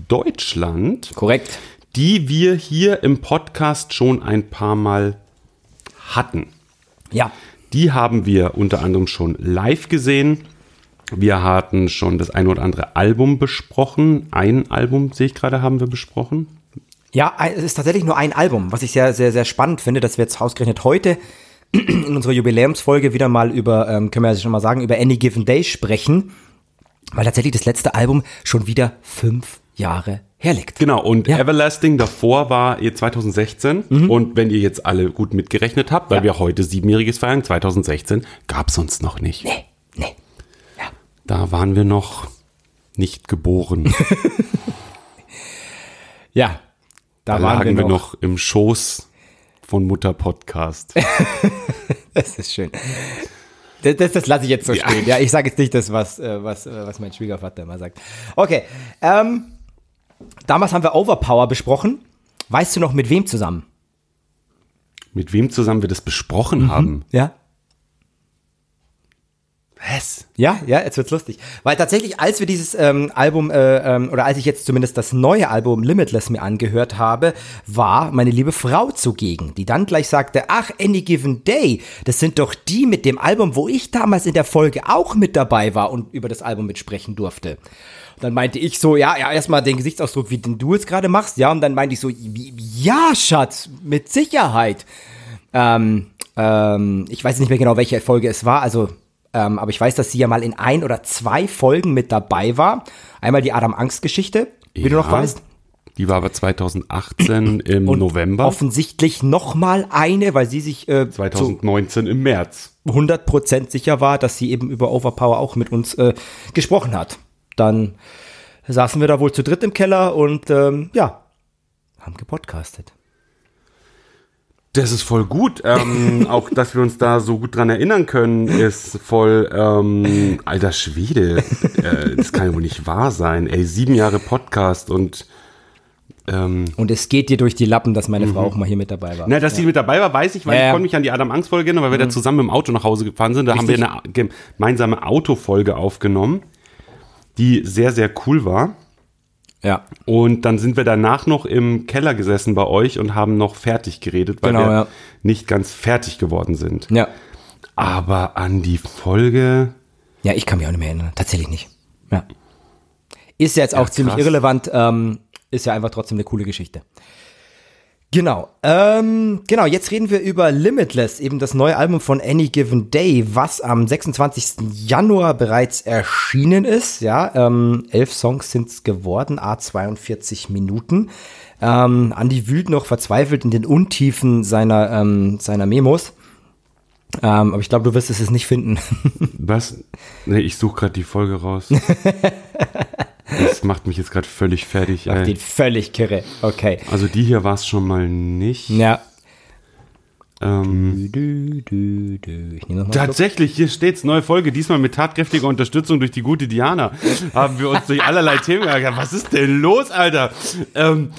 Deutschland, Korrekt. die wir hier im Podcast schon ein paar Mal hatten. Ja. Die haben wir unter anderem schon live gesehen. Wir hatten schon das ein oder andere Album besprochen. Ein Album, sehe ich gerade, haben wir besprochen. Ja, es ist tatsächlich nur ein Album, was ich sehr, sehr, sehr spannend finde, dass wir jetzt ausgerechnet heute in unserer Jubiläumsfolge wieder mal über, ähm, können wir ja schon mal sagen, über Any Given Day sprechen. weil tatsächlich das letzte Album schon wieder fünf Jahre herliegt. Genau, und Ja. Everlasting davor war ihr 2016. Und wenn ihr jetzt alle gut mitgerechnet habt, weil Ja. wir heute siebenjähriges feiern, 2016 gab es uns noch nicht. Nee, nee. Da waren wir noch nicht geboren. Ja, da, Da waren lagen wir noch. im Schoß von Mutter Podcast. Das ist schön. Das, das, das lasse ich jetzt so Ja. stehen. Ja, ich sage jetzt nicht das, was, äh, was, äh, was mein Schwiegervater immer sagt. Okay, ähm, damals haben wir Overpower besprochen. Weißt du noch, mit wem zusammen? Mit wem zusammen wir das besprochen haben? Ja? Was? Ja, ja, jetzt wird's lustig. Weil tatsächlich, als wir dieses ähm, Album, äh, ähm, oder als ich jetzt zumindest das neue Album Limitless mir angehört habe, war meine liebe Frau zugegen, die dann gleich sagte, ach, Any Given Day, das sind doch die mit dem Album, wo ich damals in der Folge auch mit dabei war und über das Album mitsprechen durfte. Dann meinte ich so, ja, ja, erstmal den Gesichtsausdruck, wie den du jetzt gerade machst, ja, und dann meinte ich so, ja, Schatz, mit Sicherheit. Ähm, ähm, ich weiß nicht mehr genau, welche Folge es war, also, ähm, aber ich weiß, dass sie ja mal in ein oder zwei Folgen mit dabei war. Einmal die Adam-Angst-Geschichte, wie du noch Ja. weißt. Die war aber 2018 im Und November. Offensichtlich noch mal eine, weil sie sich äh, zu 2019 im März. 100% sicher war, dass sie eben über Overpower auch mit uns äh, gesprochen hat. Dann saßen wir da wohl zu dritt im Keller und ähm, ja, haben gepodcastet. Das ist voll gut. Ähm, auch, dass wir uns da so gut dran erinnern können, ist voll, ähm, alter Schwede. Äh, das kann ja wohl nicht wahr sein. Ey, sieben Jahre Podcast und, ähm, Und es geht dir durch die Lappen, dass meine Frau auch mal hier mit dabei war. na, dass die mit dabei war, weiß ich, weil Ja, ich ja. konnte mich an die Adam Angst Folge erinnern, weil wir da zusammen im Auto nach Hause gefahren sind. Da haben wir eine gemeinsame Autofolge aufgenommen, die sehr, sehr cool war. Ja, Und dann sind wir danach noch im Keller gesessen bei euch und haben noch fertig geredet, weil Genau, wir ja. nicht ganz fertig geworden sind. ja. Aber an die Folge, Ja, ich kann mich auch nicht mehr erinnern. Tatsächlich nicht. Ja. Ist ja jetzt auch Ja, ziemlich irrelevant. Ähm, ist ja einfach trotzdem eine coole Geschichte. Genau. Ähm, genau, jetzt reden wir über Limitless, eben das neue Album von Any Given Day, was am 26. Januar bereits erschienen ist. Ja, ähm, elf Songs sind's geworden, a 42 Minuten. Ähm, Andy wühlt noch verzweifelt in den Untiefen seiner, ähm, seiner Memos. Ähm, aber ich glaube, du wirst es jetzt nicht finden. was? Nee, ich suche gerade die Folge raus. das macht mich jetzt gerade völlig fertig. Macht ihn völlig kirre. Okay. Also die hier war es schon mal nicht. Ja. Ähm, Du, du, du. Tatsächlich, hier steht's, neue Folge, diesmal mit tatkräftiger Unterstützung durch die gute Diana. Haben wir uns durch allerlei Themen geärgert. Was ist denn los, Alter? Ähm,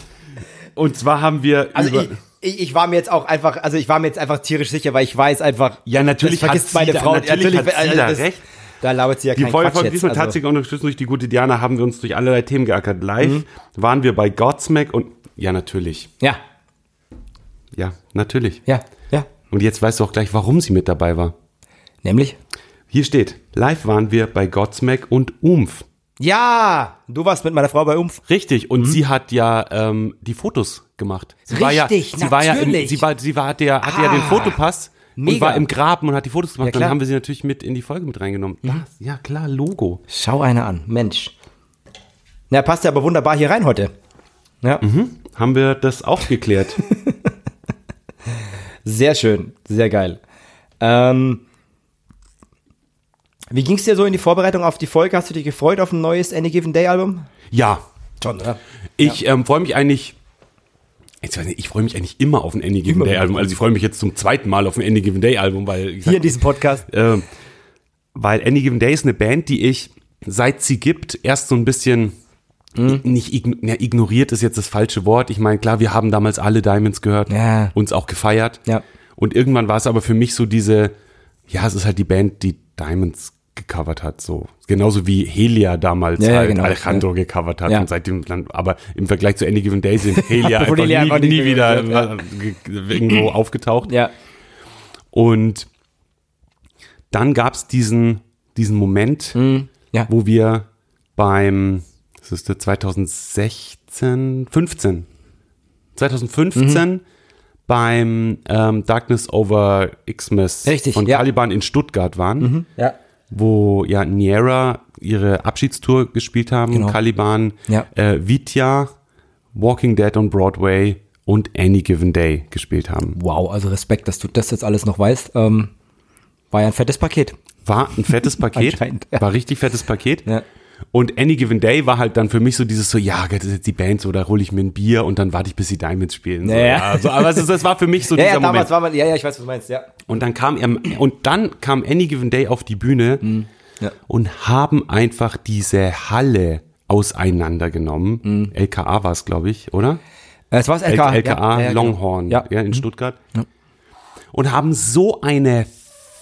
und zwar haben wir Also ich, ich, ich war mir jetzt auch einfach, also ich war mir jetzt einfach tierisch sicher, weil ich weiß einfach, Ja, natürlich das vergisst meine da- Frau. natürlich hat sie also da recht. Da labert sie ja Die Folge von diesmal Also, Mhm. tatsächlich unterstützt durch die gute Diana haben wir uns durch allerlei Themen geackert. Live waren wir bei Godsmack und ja, natürlich. ja, Ja, natürlich. ja, ja. Und jetzt weißt du auch gleich, warum sie mit dabei war. Nämlich? Hier steht, live waren wir bei Godsmack und Umf. Ja, du warst mit meiner Frau bei Umf. Richtig, und sie hat ja ähm, die Fotos gemacht. Sie war ja, Mhm. Richtig, sie war ja, natürlich. sie war, sie war, hatte ja, hatte ja den Ah, Fotopass und mega. war im Graben und hat die Fotos gemacht. Ja, Dann. Mhm. haben wir sie natürlich mit in die Folge mit reingenommen. Das, ja klar, Logo. Schau einer an, Mensch. Na, passt ja aber wunderbar hier rein heute. Ja, Haben wir das auch geklärt? sehr schön, sehr geil. Ähm, wie ging's dir so in die Vorbereitung auf die Folge? Hast du dich gefreut auf ein neues Any Given Day Album? ja, Schon, oder? Ich ähm, freue mich eigentlich. Jetzt ich, freue mich eigentlich immer auf ein Any Given. Day Album. Also ich freue mich jetzt zum zweiten Mal auf ein Any Given Day Album, weil ich Hier in diesem Podcast. ähm, weil Any Given Day ist eine Band, die ich seit sie gibt erst so ein bisschen Mhm. nicht ja, ignoriert ist jetzt das falsche Wort. Ich meine, klar, wir haben damals alle Diamonds gehört, Ja. uns auch gefeiert. Ja. Und irgendwann war es aber für mich so diese, ja, es ist halt die Band, die Diamonds gecovert hat, so. Genauso wie Helia damals Ja, ja, halt genau. Alejandro Ja. gecovert hat Ja. und seitdem, dann, aber im Vergleich zu Any Given Day sind Helia einfach nie, nie wieder ge- irgendwo aufgetaucht. Ja. Und dann gab es diesen, diesen Moment, Ja. wo wir beim, das ist der 2016, 15, 2015 Mhm. beim ähm, Darkness Over Xmas Richtig, von ja. Taliban in Stuttgart waren, Ja. Wo ja Niera ihre Abschiedstour gespielt haben, Genau. Caliban, Ja. äh, Vitya, Walking Dead on Broadway und Any Given Day gespielt haben. Wow, also Respekt, dass du das jetzt alles noch weißt. Ähm, war ja ein fettes Paket. War ein fettes Paket, war richtig fettes Paket. Ja. Und Any Given Day war halt dann für mich so dieses so, ja, das ist jetzt die Band, so, da hole ich mir ein Bier und dann warte ich, bis die Diamonds spielen. So, Ja, ja. ja. so, aber es das war für mich so Ja, dieser ja, damals Moment. war man, ja, ja, ich weiß, was du meinst, ja. Und dann kam er, und dann kam Any Given Day auf die Bühne Mhm. Ja. und haben einfach diese Halle auseinandergenommen. Mhm. LKA war es, glaube ich, oder? Äh, Es war L LKA. LKA ja, ja, genau. Longhorn Ja. Ja, in Stuttgart. Und haben so eine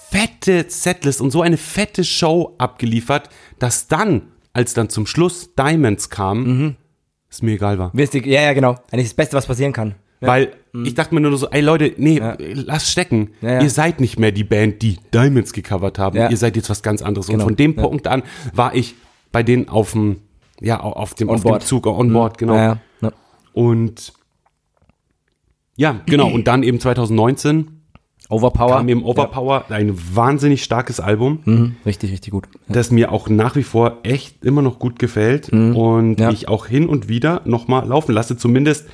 fette Setlist und so eine fette Show abgeliefert, dass dann, als dann zum Schluss Diamonds kam, Mhm. es mir egal war. Wisst ihr- Ja, ja, genau. Eigentlich das Beste, was passieren kann. Weil ich dachte mir nur so, ey Leute, nee, Mhm. Ja. lass stecken. Ja, ja. Ihr seid nicht mehr die Band, die Diamonds gecovert haben. Ja. Ihr seid jetzt was ganz anderes. Genau. Und von dem Ja. Punkt an war ich bei denen auf dem, ja, auf dem, On auf dem board. Zug, on board, genau. Ja, ja. ja. Und ja, genau. Und dann eben 2019 Overpower. kam eben Overpower, ein wahnsinnig starkes Album, Mhm. Richtig, richtig gut. das mir auch nach wie vor echt immer noch gut gefällt und Mhm. Ja. ich auch hin und wieder nochmal laufen lasse. Zumindest,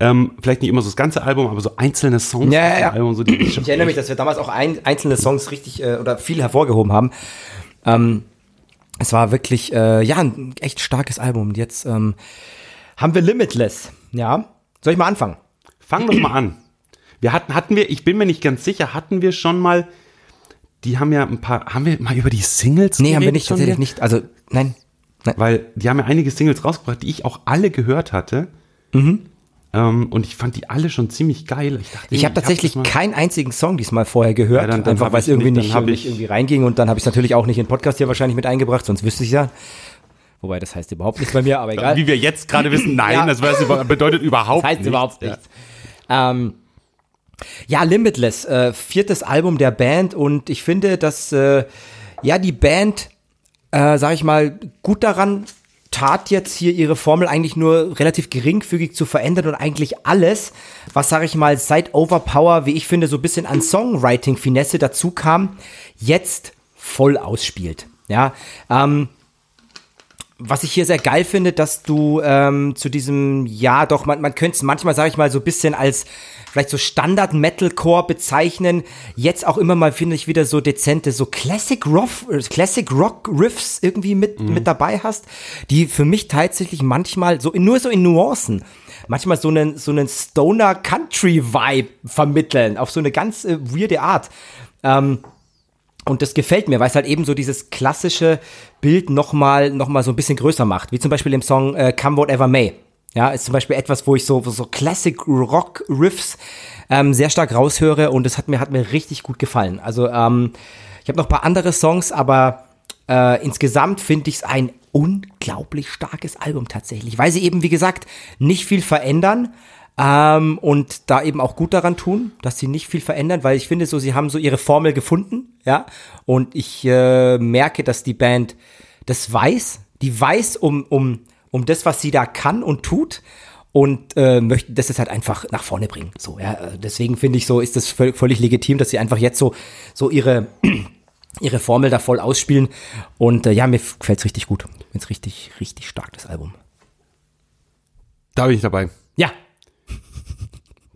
ähm, vielleicht nicht immer so das ganze Album, aber so einzelne Songs Ja, ja, ja. Album. So, die ich Ich erinnere mich, dass wir damals auch ein, einzelne Songs richtig äh, oder viel hervorgehoben haben. Ähm, es war wirklich, äh, ja, ein echt starkes Album. Und jetzt ähm, haben wir Limitless. Ja. Soll ich mal anfangen? Fang doch mal an. Wir hatten, hatten wir, ich bin mir nicht ganz sicher, hatten wir schon mal, die haben ja ein paar, haben wir mal über die Singles Nee, haben wir nicht, tatsächlich wieder? nicht. Also, nein. Weil die haben ja einige Singles rausgebracht, die ich auch alle gehört hatte. Ähm, und ich fand die alle schon ziemlich geil. Ich, dachte, Mhm. Ich habe hab tatsächlich mal- keinen einzigen Song diesmal vorher gehört, Ja, dann- dann einfach hab weil es irgendwie nicht- nicht, hab irgendwie reinging und dann habe ich es natürlich auch nicht in den Podcast hier wahrscheinlich mit eingebracht, sonst wüsste ich ja. Wobei, das heißt überhaupt nichts bei mir, aber egal. Wie wir jetzt gerade wissen, nein, Ja. das bedeutet überhaupt Das heißt nichts. überhaupt nichts. Ähm, ja, Limitless, äh, viertes Album der Band und ich finde, dass äh, ja die Band, äh, sag ich mal, gut daran tat jetzt hier ihre Formel eigentlich nur relativ geringfügig zu verändern und eigentlich alles, was sag ich mal seit Overpower, wie ich finde, so ein bisschen an Songwriting-Finesse dazu kam, jetzt voll ausspielt. Ja, ähm, was ich hier sehr geil finde, dass du ähm, zu diesem, ja doch, man, man könnte es manchmal, sage ich mal, so ein bisschen als vielleicht so Standard-Metalcore bezeichnen. Jetzt auch immer mal, finde ich, wieder so dezente, so Classic Rock, Classic irgendwie mit, mit dabei hast, die für mich tatsächlich manchmal so, nur so in Nuancen, manchmal so einen, so einen Stoner Country Vibe vermitteln, auf so eine ganz äh, weirde Art. Ähm, und das gefällt mir, weil es halt eben so dieses klassische Bild nochmal noch mal so ein bisschen größer macht. Wie zum Beispiel im Song äh, Come Whatever May. Ja, ist zum Beispiel etwas, wo ich so, so Classic Rock Riffs ähm, sehr stark raushöre und es hat mir, hat mir richtig gut gefallen. Also, ähm, ich habe noch ein paar andere Songs, aber äh, insgesamt finde ich es ein unglaublich starkes Album tatsächlich, weil sie eben, wie gesagt, nicht viel verändern, ähm, und da eben auch gut daran tun, dass sie nicht viel verändern, weil ich finde so, sie haben so ihre Formel gefunden, ja. Und ich äh, merke, dass die Band das weiß, die weiß um, um, um das, was sie da kann und tut und äh, möchten das jetzt halt einfach nach vorne bringen. So, ja. Äh, Deswegen finde ich so, ist das völ völlig legitim, dass sie einfach jetzt so, so ihre, ihre Formel da voll ausspielen. Und äh, ja, mir gefällt es richtig gut. Jetzt richtig, richtig stark, das Album. Da bin ich dabei. Ja,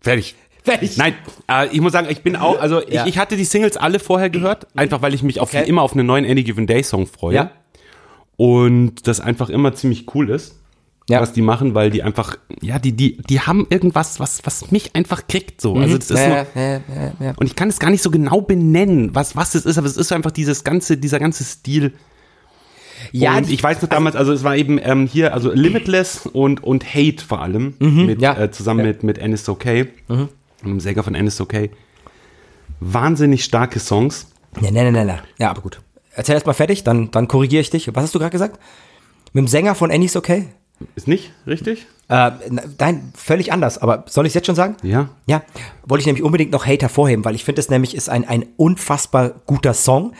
Fertig. fertig. Nein, äh, ich muss sagen, ich bin auch, also Ja. ich, ich hatte die Singles alle vorher gehört, einfach weil ich mich auf, Okay. immer auf einen neuen Any Given Day Song freue. Ja. Und das einfach immer ziemlich cool ist, Ja. was die machen, weil die einfach, ja, die, die, die haben irgendwas, was, was mich einfach kriegt, so. Also das ist ja, nur, ja, ja, ja, ja. und ich kann es gar nicht so genau benennen, was, was es ist, aber es ist einfach dieses ganze, dieser ganze Stil. Ja, und ich weiß noch damals, also es war eben ähm, hier, also Limitless und, und Hate vor allem, mit, Mhm, ja. äh, zusammen Ja. Mhm. mit, mit Ennis Okay, dem Sänger von Ennis Okay. Wahnsinnig starke Songs. Nee, nee, nee, nee. Ja, aber gut. Erzähl erst mal fertig, dann, dann korrigiere ich dich. Was hast du gerade gesagt? Mit dem Sänger von Annie's okay? Ist nicht richtig? Äh, nein, völlig anders. Aber soll ich es jetzt schon sagen? Ja. Ja, wollte ich nämlich unbedingt noch Hater vorheben, weil ich finde es nämlich ist ein, ein unfassbar guter Song,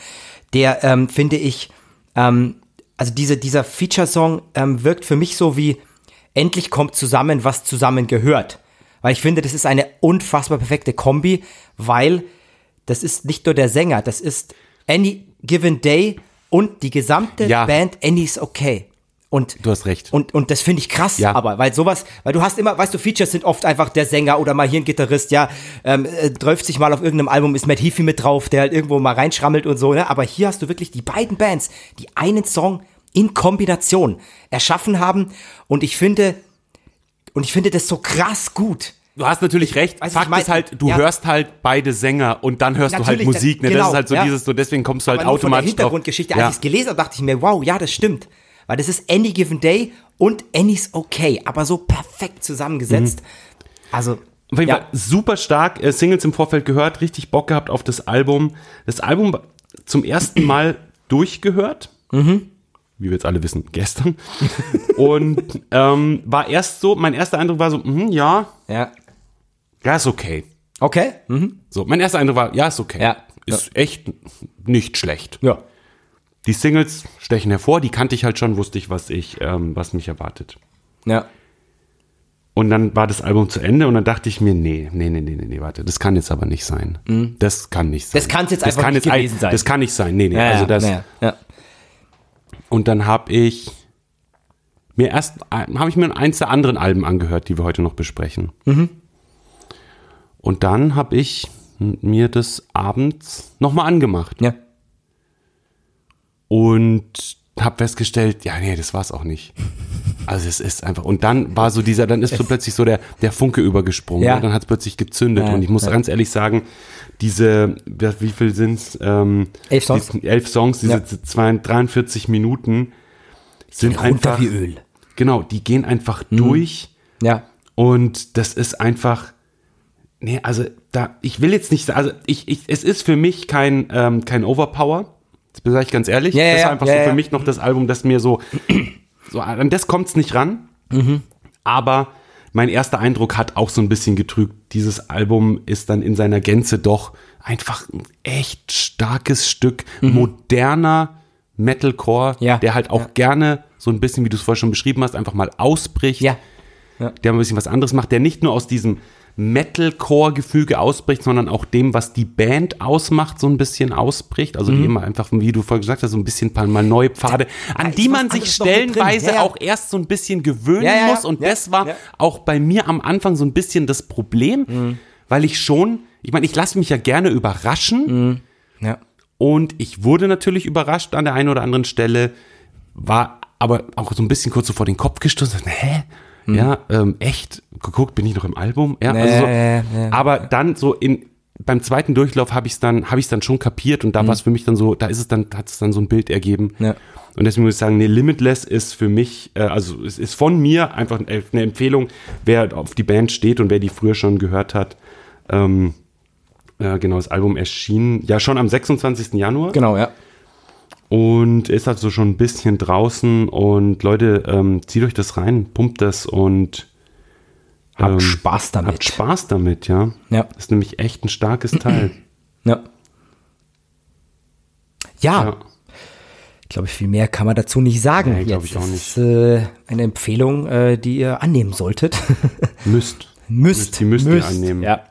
der, ähm, finde ich, ähm, also diese, dieser Feature-Song ähm, wirkt für mich so wie endlich kommt zusammen, was zusammen gehört. Weil ich finde, das ist eine unfassbar perfekte Kombi, weil das ist nicht nur der Sänger, das ist Annie, Given Day und die gesamte Ja. Band Annie's Okay. Und Du hast recht. Und, und das finde ich krass, Ja. aber weil sowas, weil du hast immer, weißt du, Features sind oft einfach der Sänger oder mal hier ein Gitarrist, ja, ähm, äh, 30 Mal auf irgendeinem Album ist Matt Heafy mit drauf, der halt irgendwo mal reinschrammelt und so, ne? Aber hier hast du wirklich die beiden Bands, die einen Song in Kombination erschaffen haben und ich finde, und ich finde das so krass gut. Du hast natürlich recht. weiß, Fakt ich mein- ist halt, du ja. hörst halt beide Sänger und dann hörst du halt Natürlich, Musik. Ne? dann- das genau, ist halt so ja. dieses, so deswegen kommst du halt nur von der automatisch drauf. Hintergrundgeschichte, als Ja. ich es gelesen habe, dachte ich mir, wow, ja, das stimmt. Weil das ist Any Given Day und Annie's Okay, aber so perfekt zusammengesetzt. Also, Auf jeden ja. Fall super stark, äh, Singles im Vorfeld gehört, richtig Bock gehabt auf das Album. Das Album zum ersten Mal durchgehört. Mhm. Wie wir jetzt alle wissen, gestern. Und ähm, war erst so, mein erster Eindruck war so, mhm, ja, ja. ja, ist okay. Okay. Mhm. So, mein erster Eindruck war, ja, ist okay. Ja. Ist echt nicht schlecht. Ja. Die Singles stechen hervor, die kannte ich halt schon, wusste ich, was ich, ähm, was mich erwartet. Ja. Und dann war das Album zu Ende und dann dachte ich mir, nee, nee, nee, nee, nee, nee warte, das kann jetzt aber nicht sein. Das kann nicht sein. Mhm. Das kann's jetzt einfach kann nicht jetzt, gewesen sein. Das kann nicht sein. Nee, nee, Ja, also das. ja, ja. Und dann habe ich mir erst, habe ich mir eins der anderen Alben angehört, die wir heute noch besprechen. Mhm. Und dann habe ich mir das abends nochmal angemacht ja. Und habe festgestellt, ja, nee, das war's auch nicht. Also es ist einfach und dann war so dieser, dann ist so plötzlich so der der Funke übergesprungen, Ja. ne? dann hat es plötzlich gezündet Ja, und ich muss ja. ganz ehrlich sagen, diese, wie viel sind's? Ähm, Elf Songs. die- elf Songs, diese Ja. zwei- 43 Minuten sind Runter einfach wie Öl. Mhm. Genau, die gehen einfach durch Ja. und das ist einfach, nee, also da, ich will jetzt nicht, sagen, also ich, ich, es ist für mich kein, ähm, kein Overpower, das sage ich ganz ehrlich. Ja, ja, das ist ja, einfach ja, so für ja. mich noch das Album, das mir so, so an das kommt es nicht ran. Mhm. Aber mein erster Eindruck hat auch so ein bisschen getrügt. Dieses Album ist dann in seiner Gänze doch einfach ein echt starkes Stück moderner Metalcore, Mhm. Ja, der halt auch gerne so ein bisschen, wie du es vorher schon beschrieben hast, einfach mal ausbricht Ja. Der ein bisschen was anderes macht, der nicht nur aus diesem Metalcore-Gefüge ausbricht, sondern auch dem, was die Band ausmacht, so ein bisschen ausbricht. Also Mhm. die immer einfach, wie du vorhin gesagt hast, so ein bisschen mal neue Pfade, an ist die man sich stellenweise Ja, ja. auch erst so ein bisschen gewöhnen Ja, ja, muss. Und ja, das war ja. auch bei mir am Anfang so ein bisschen das Problem, Mhm. weil ich schon, ich meine, ich lasse mich ja gerne überraschen. Ja. Und ich wurde natürlich überrascht an der einen oder anderen Stelle, war aber auch so ein bisschen kurz so vor den Kopf gestoßen. dachte, Hä? Ja, ähm, echt? Geguckt, bin ich noch im Album? Ja, also so. Mhm. ja, ja. Aber dann so in beim zweiten Durchlauf habe ich es dann habe ich dann schon kapiert und da war es für mich dann so, da ist es dann hat es dann so ein Bild ergeben. Mhm. Ja. Und deswegen muss ich sagen, nee, Limitless ist für mich, äh, also es ist von mir einfach eine Empfehlung, wer auf die Band steht und wer die früher schon gehört hat. Ähm, äh, genau, das Album erschien ja schon am 26. Januar Genau, ja. Und ist also schon ein bisschen draußen. Und Leute, ähm, zieht euch das rein, pumpt das und Habt ähm, Spaß damit. Habt Spaß damit, ja. Ja. Das ist nämlich echt ein starkes Teil. Ja. Ja, ja. ich glaube, viel mehr kann man dazu nicht sagen. Nee, glaub Jetzt ich auch ist, äh, eine Empfehlung, äh, die ihr annehmen solltet. Müsst. müsst. Die müsst ihr annehmen. Ja,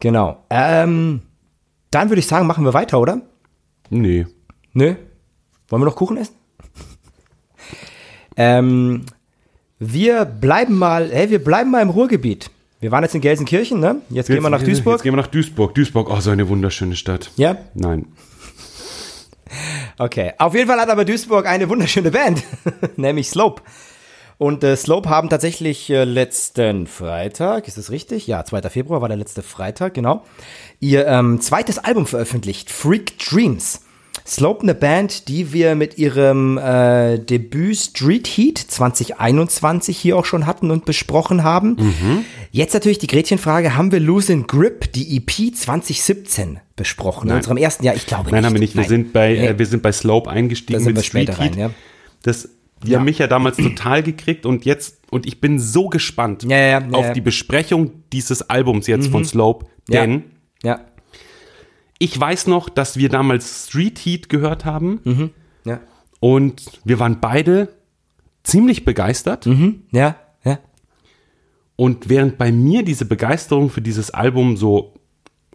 genau. Ähm, dann würde ich sagen, machen wir weiter, oder? Nee. Nö. Wollen wir noch Kuchen essen? ähm, wir bleiben mal, hey, wir bleiben mal im Ruhrgebiet. Wir waren jetzt in Gelsenkirchen, ne? Jetzt, gehen wir nach Duisburg. Jetzt gehen wir nach Duisburg. Duisburg, oh, so eine wunderschöne Stadt. Ja? Nein. Okay. Auf jeden Fall hat aber Duisburg eine wunderschöne Band, nämlich Slope. Und äh, Slope haben tatsächlich äh, letzten Freitag, ist das richtig? Ja, 2. Februar war der letzte Freitag, genau. Ihr ähm, zweites Album veröffentlicht, Freak Dreams. Slope, eine Band, die wir mit ihrem äh, Debüt Street Heat 2021 hier auch schon hatten und besprochen haben. Jetzt natürlich die Gretchenfrage, haben wir Losing Grip, die EP 2017 besprochen? In unserem ersten Jahr? Ich glaube Nein, nicht. haben wir nicht. Wir Nein. sind bei, Nee. äh, wir sind bei Slope eingestiegen mit Street rein, Heat. ja. Das, die haben mich ja damals total gekriegt und jetzt, und ich bin so gespannt Ja, ja, ja, auf ja. die Besprechung dieses Albums jetzt von Slope, Ja. denn Ja. Ich weiß noch, dass wir damals Street Heat gehört haben Ja. und wir waren beide ziemlich begeistert. Ja. Ja. Und während bei mir diese Begeisterung für dieses Album so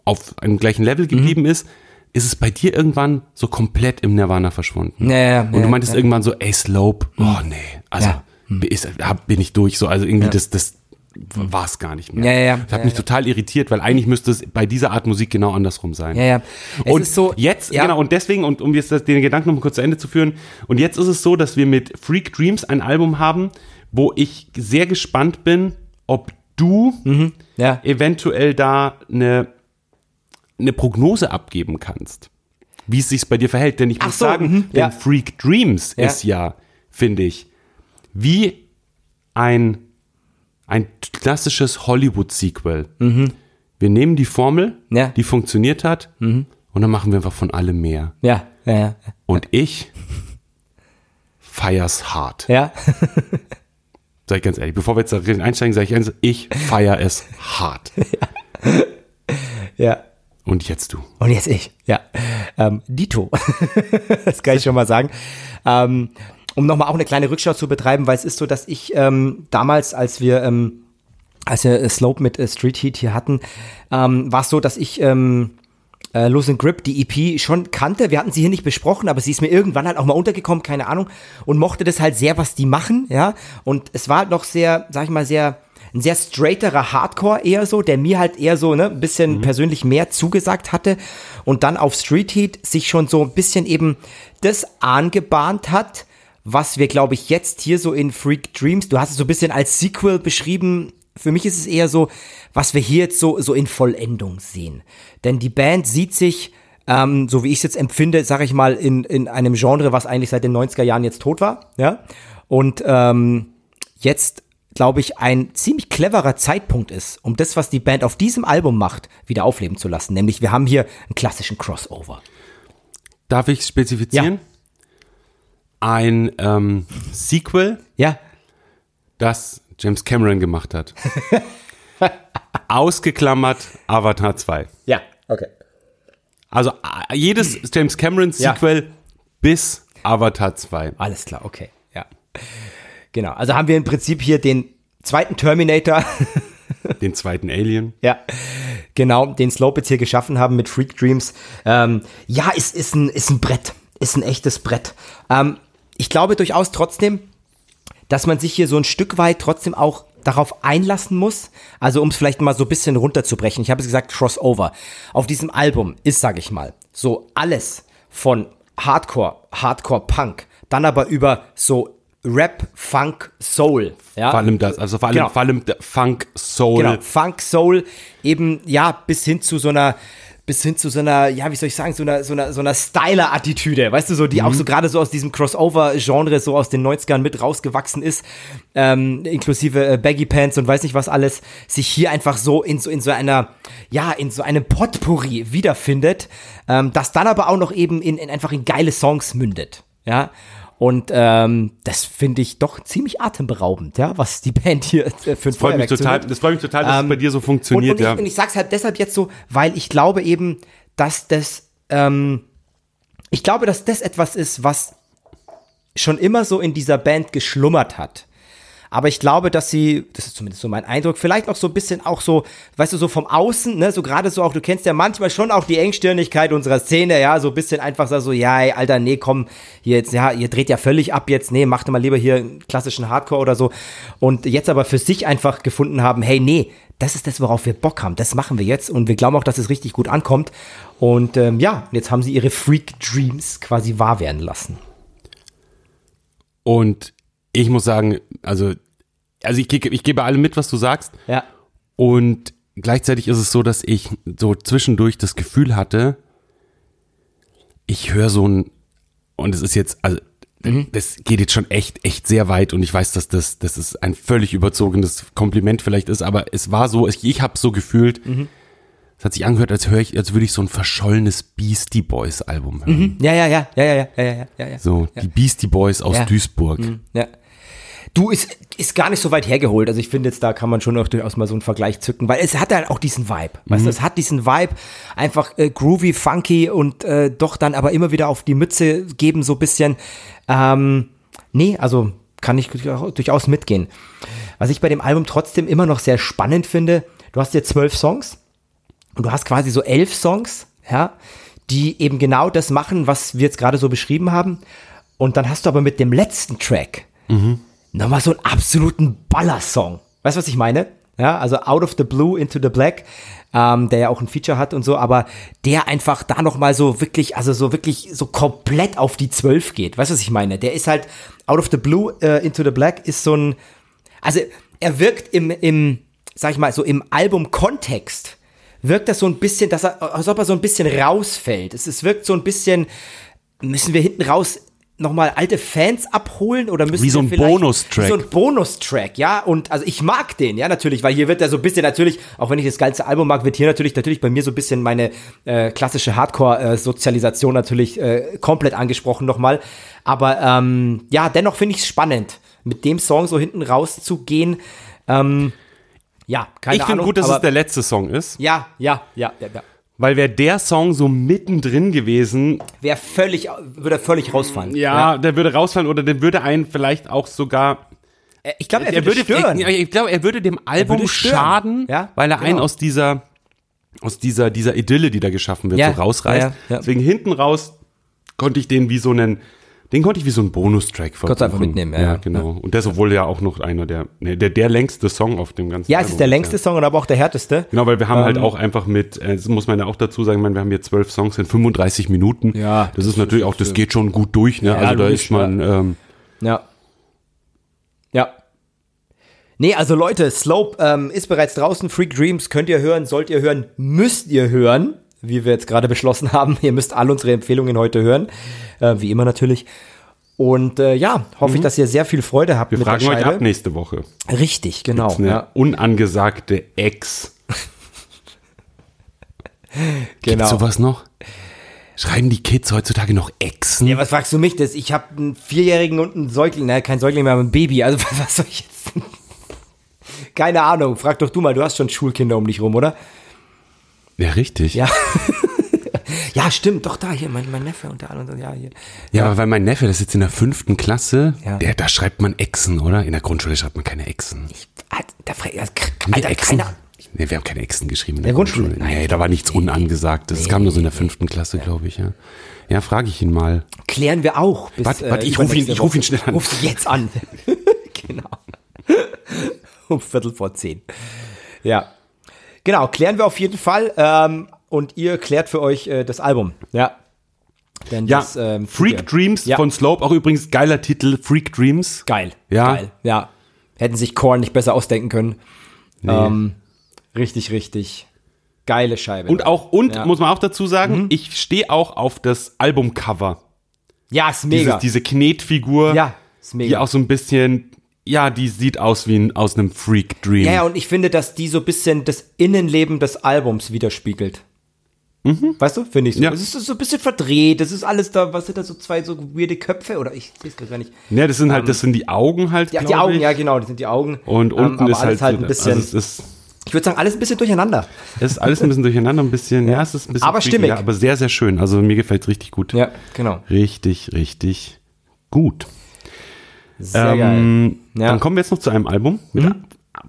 auf einem gleichen Level geblieben ist, ist es bei dir irgendwann so komplett im Nirvana verschwunden. Ja, ja, Und du meintest ja. irgendwann so, ey, Slope, oh nee, also Ja. bin ich durch, so, also irgendwie das, das war es gar nicht mehr. Ja, ja, ja. Das hat Ja, mich ja. total irritiert, weil eigentlich müsste es bei dieser Art Musik genau andersrum sein. Ja, ja. Es und ist so, jetzt, ja. genau, und deswegen, und um jetzt den Gedanken noch mal kurz zu Ende zu führen, und jetzt ist es so, dass wir mit Freak Dreams ein Album haben, wo ich sehr gespannt bin, ob du Ja. eventuell da eine, eine Prognose abgeben kannst, wie es sich bei dir verhält. Denn ich Ach muss so, sagen, mhm, denn. Freak Dreams ist ja, finde ich, wie ein, ein klassisches Hollywood-Sequel. Wir nehmen die Formel, Mhm. Ja. Mhm. die funktioniert hat, und dann machen wir einfach von allem mehr. Ja, ja, ja. Und ich feier's hart. Ja, Sag ich ganz ehrlich, bevor wir jetzt da einsteigen, sage ich eins, ich feier es hart. ja. Und jetzt du. Und jetzt ich. Ja. Ähm, Dito. das kann ich schon mal sagen. Ähm, um nochmal auch eine kleine Rückschau zu betreiben, weil es ist so, dass ich ähm, damals, als wir, ähm, als wir äh, Slope mit äh, Street Heat hier hatten, ähm, war es so, dass ich ähm, äh, Losing Grip, die EP, schon kannte. Wir hatten sie hier nicht besprochen, aber sie ist mir irgendwann halt auch mal untergekommen, keine Ahnung, und mochte das halt sehr, was die machen, ja. Und es war halt noch sehr, sag ich mal, sehr, ein sehr straighterer Hardcore eher so, der mir halt eher so, ne, ein bisschen persönlich mehr zugesagt hatte und dann auf Street Heat sich schon so ein bisschen eben das angebahnt hat, was wir, glaube ich, jetzt hier so in Freak Dreams, du hast es so ein bisschen als Sequel beschrieben, für mich ist es eher so, was wir hier jetzt so, so in Vollendung sehen. Denn die Band sieht sich, ähm, so wie ich es jetzt empfinde, sage ich mal, in, in einem Genre, was eigentlich seit den 90er Jahren jetzt tot war. Ja? Und ähm, jetzt, glaube ich, ein ziemlich cleverer Zeitpunkt ist, um das, was die Band auf diesem Album macht, wieder aufleben zu lassen. Nämlich, wir haben hier einen klassischen Crossover. Darf ich spezifizieren? Ein ähm, Sequel, Ja, das James Cameron gemacht hat. Ausgeklammert Avatar 2. ja, okay. Also äh, jedes James Cameron Ja. Sequel bis Avatar 2. Alles klar, okay, ja. Genau, also haben wir im Prinzip hier den zweiten Terminator, Den zweiten Alien. ja, genau, den Slope jetzt hier geschaffen haben mit Freak Dreams. Ähm, ja, ist, ist, ein, ist ein Brett, ist ein echtes Brett. Ähm, ich glaube durchaus trotzdem, dass man sich hier so ein Stück weit trotzdem auch darauf einlassen muss. Also um es vielleicht mal so ein bisschen runterzubrechen. Ich habe es gesagt, Crossover. Auf diesem Album ist, sage ich mal, so alles von Hardcore, Hardcore Punk, dann aber über so Rap, Funk, Soul. Ja? Vor allem das, also vor allem, Genau. vor allem Funk, Soul. Genau, Funk, Soul, eben, ja, bis hin zu so einer, bis hin zu so einer, ja, wie soll ich sagen, so einer, so einer, so einer Styler-Attitüde, weißt du, so, die auch so gerade so aus diesem Crossover-Genre, so aus den 90ern mit rausgewachsen ist, ähm, inklusive äh, Baggy Pants und weiß nicht was alles, sich hier einfach so in so, in so einer, ja, in so einem Potpourri wiederfindet, ähm, das dann aber auch noch eben in, in einfach in geile Songs mündet, ja. Und ähm, das finde ich doch ziemlich atemberaubend, ja, was die Band hier äh, für ein Das freut mich total, das freut mich total, dass Ähm, es bei dir so Und, funktioniert, und, ich, ja. und ich sag's halt deshalb jetzt so, weil ich glaube eben, dass das, ähm, ich glaube, dass das etwas ist, was schon immer so in dieser Band geschlummert hat. Aber ich glaube, dass sie, das ist zumindest so mein Eindruck, vielleicht auch so ein bisschen auch so, weißt du, so vom Außen, ne, so gerade so auch, du kennst ja manchmal schon auch die Engstirnigkeit unserer Szene, ja, so ein bisschen einfach so, ja, ey, Alter, nee, komm, hier jetzt, ja, ihr dreht ja völlig ab jetzt, nee, macht mal lieber hier einen klassischen Hardcore oder so. Und jetzt aber für sich einfach gefunden haben, hey, nee, das ist das, worauf wir Bock haben, das machen wir jetzt und wir glauben auch, dass es richtig gut ankommt. Und ähm, ja, jetzt haben sie ihre Freak Dreams quasi wahr werden lassen. Und ich muss sagen, also, also ich, ich gebe allem mit, was du sagst. Ja. Und gleichzeitig ist es so, dass ich so zwischendurch das Gefühl hatte, ich höre so ein, und es ist jetzt, also, das geht jetzt schon echt, echt sehr weit und ich weiß, dass das, das ist ein völlig überzogenes Kompliment vielleicht ist, aber es war so, ich, ich habe so gefühlt, es hat sich angehört, als höre ich, als würde ich so ein verschollenes Beastie Boys Album hören. Ja, ja, ja, ja, ja, ja, ja, ja, ja, ja. So, die Beastie Boys aus Ja. Duisburg. Ja. Du, ist, ist gar nicht so weit hergeholt. Also ich finde jetzt, da kann man schon auch durchaus mal so einen Vergleich zücken, weil es hat halt auch diesen Vibe. Weißt du, es hat diesen Vibe, einfach äh, groovy, funky und äh, doch dann aber immer wieder auf die Mütze geben, so ein bisschen. Ähm, nee, also kann ich durchaus- mitgehen. Was ich bei dem Album trotzdem immer noch sehr spannend finde, du hast hier zwölf Songs und du hast quasi so elf Songs, ja, die eben genau das machen, was wir jetzt gerade so beschrieben haben. Und dann hast du aber mit dem letzten Track nochmal so einen absoluten Ballersong. Weißt du, was ich meine? Ja, also Out of the Blue into the Black, ähm, der ja auch ein Feature hat und so, aber der einfach da nochmal so wirklich, also so wirklich so komplett auf die Zwölf geht. Weißt du, was ich meine? Der ist halt Out of the Blue äh, into the Black ist so ein, also er wirkt im, im, sag ich mal, so im Album-Kontext wirkt das so ein bisschen, dass er, als ob er so ein bisschen rausfällt. Es, es wirkt so ein bisschen, müssen wir hinten raus nochmal alte Fans abholen oder müssen Wie so ein Bonustrack. Wie so ein Bonustrack, ja. Und also ich mag den, ja, natürlich, weil hier wird er so ein bisschen natürlich, auch wenn ich das ganze Album mag, wird hier natürlich, natürlich bei mir so ein bisschen meine äh, klassische Hardcore-Sozialisation natürlich äh, komplett angesprochen nochmal. Aber ähm, ja, dennoch finde ich es spannend, mit dem Song so hinten rauszugehen. Ähm, ja, keine ich finde Ahnung. gut, dass es der letzte Song ist, Ja, ja, ja, ja, ja. Weil wäre der Song so mittendrin gewesen, Wäre völlig, würde völlig rausfallen. ja, der würde rausfallen oder der würde einen vielleicht auch sogar Äh, Ich glaube, er, er würde stören. Ich, ich glaube, er würde dem Album würde schaden, Ja, weil er einen genau. aus dieser aus dieser dieser Idylle, die da geschaffen wird, Ja, so rausreißt. ja, ja. Deswegen hinten raus konnte ich den wie so einen den konnte ich wie so einen Bonustrack Konntest du einfach verbuchen. mitnehmen, ja, ja, genau. Und der ist wohl ja auch noch einer der nee, der der längste Song auf dem ganzen ja, es Album ist der längste Song und aber auch der härteste. Genau, weil wir haben halt Ähm, auch einfach mit, äh, das muss man ja auch dazu sagen, wir haben hier zwölf Songs in 35 Minuten. Ja, Das ist natürlich auch, das geht schon gut durch, ne? Ja, also da ist man, ähm, Ja. Ja. Nee, also Leute, Slope ähm, ist bereits draußen. Freak Dreams könnt ihr hören, sollt ihr hören, müsst ihr hören, wie wir jetzt gerade beschlossen haben. Ihr müsst all unsere Empfehlungen heute hören, äh, wie immer natürlich. Und äh, ja, hoffe ich, dass ihr sehr viel Freude habt wir mit fragen der euch ab nächste Woche. Richtig, genau. Eine Ja, unangesagte Ex. genau. Gibt's sowas noch? Schreiben die Kids heutzutage noch Exen? Ja, was fragst du mich das? Ich habe einen Vierjährigen und einen Säugling, nein, kein Säugling mehr, aber ein Baby. Also was soll ich jetzt? Keine Ahnung. Frag doch du mal. Du hast schon Schulkinder um dich rum, oder? Ja, richtig. Ja. ja, stimmt. Doch da hier mein, mein Neffe und der andere. Ja, hier. Ja, aber weil mein Neffe, das ist jetzt in der fünften Klasse, Ja. der, da schreibt man Exen, oder? In der Grundschule schreibt man keine Exen. Ah, Da, ja, Haben wir. Nee, wir haben keine Exen geschrieben in der Grundschule? Nein, nee, da war nichts Unangesagtes. Das kam nur so in der fünften Klasse, glaube ich, ja. Ja, frage ich ihn mal. Klären wir auch. Bis, Warte, warte, ich ruf ihn- ich ruf ihn schnell an. Ruf jetzt an. genau. um Viertel vor zehn. Ja. Genau, klären wir auf jeden Fall. Ähm, und ihr klärt für euch äh, das Album. Ja. Denn Ja, das, ähm, Freak. Dreams Ja. von Slope, auch übrigens geiler Titel, Freak Dreams. Geil. Ja. Geil. Ja. Hätten sich Korn nicht besser ausdenken können. Ähm, richtig, richtig geile Scheibe. Und auch, und Ja. muss man auch dazu sagen, ich stehe auch auf das Albumcover. ja, ist Dieses, mega. diese Knetfigur, ja, ist die mega. auch so ein bisschen, ja, die sieht aus wie ein, aus einem Freak Dream. Ja, und ich finde, dass die so ein bisschen das Innenleben des Albums widerspiegelt. Weißt du, finde ich so. Ja. Es ist so ein bisschen verdreht, das ist alles da, was sind da so zwei so weirde Köpfe oder ich sehe es gar nicht. Ja, das sind halt, das sind die Augen halt, Ja, die Augen, ich. ja genau, das sind die Augen. Und Ähm, unten aber ist halt, alles halt ein bisschen, also ist, ich würde sagen, alles ein bisschen durcheinander. es ist alles ein bisschen durcheinander, ein bisschen, ja, es ist ein bisschen Aber stimmig. Ja, aber sehr, sehr schön. Also mir gefällt es richtig gut. Ja, genau. Richtig, richtig gut. Sehr geil. Ähm, Ja. Dann kommen wir jetzt noch zu einem Album mit,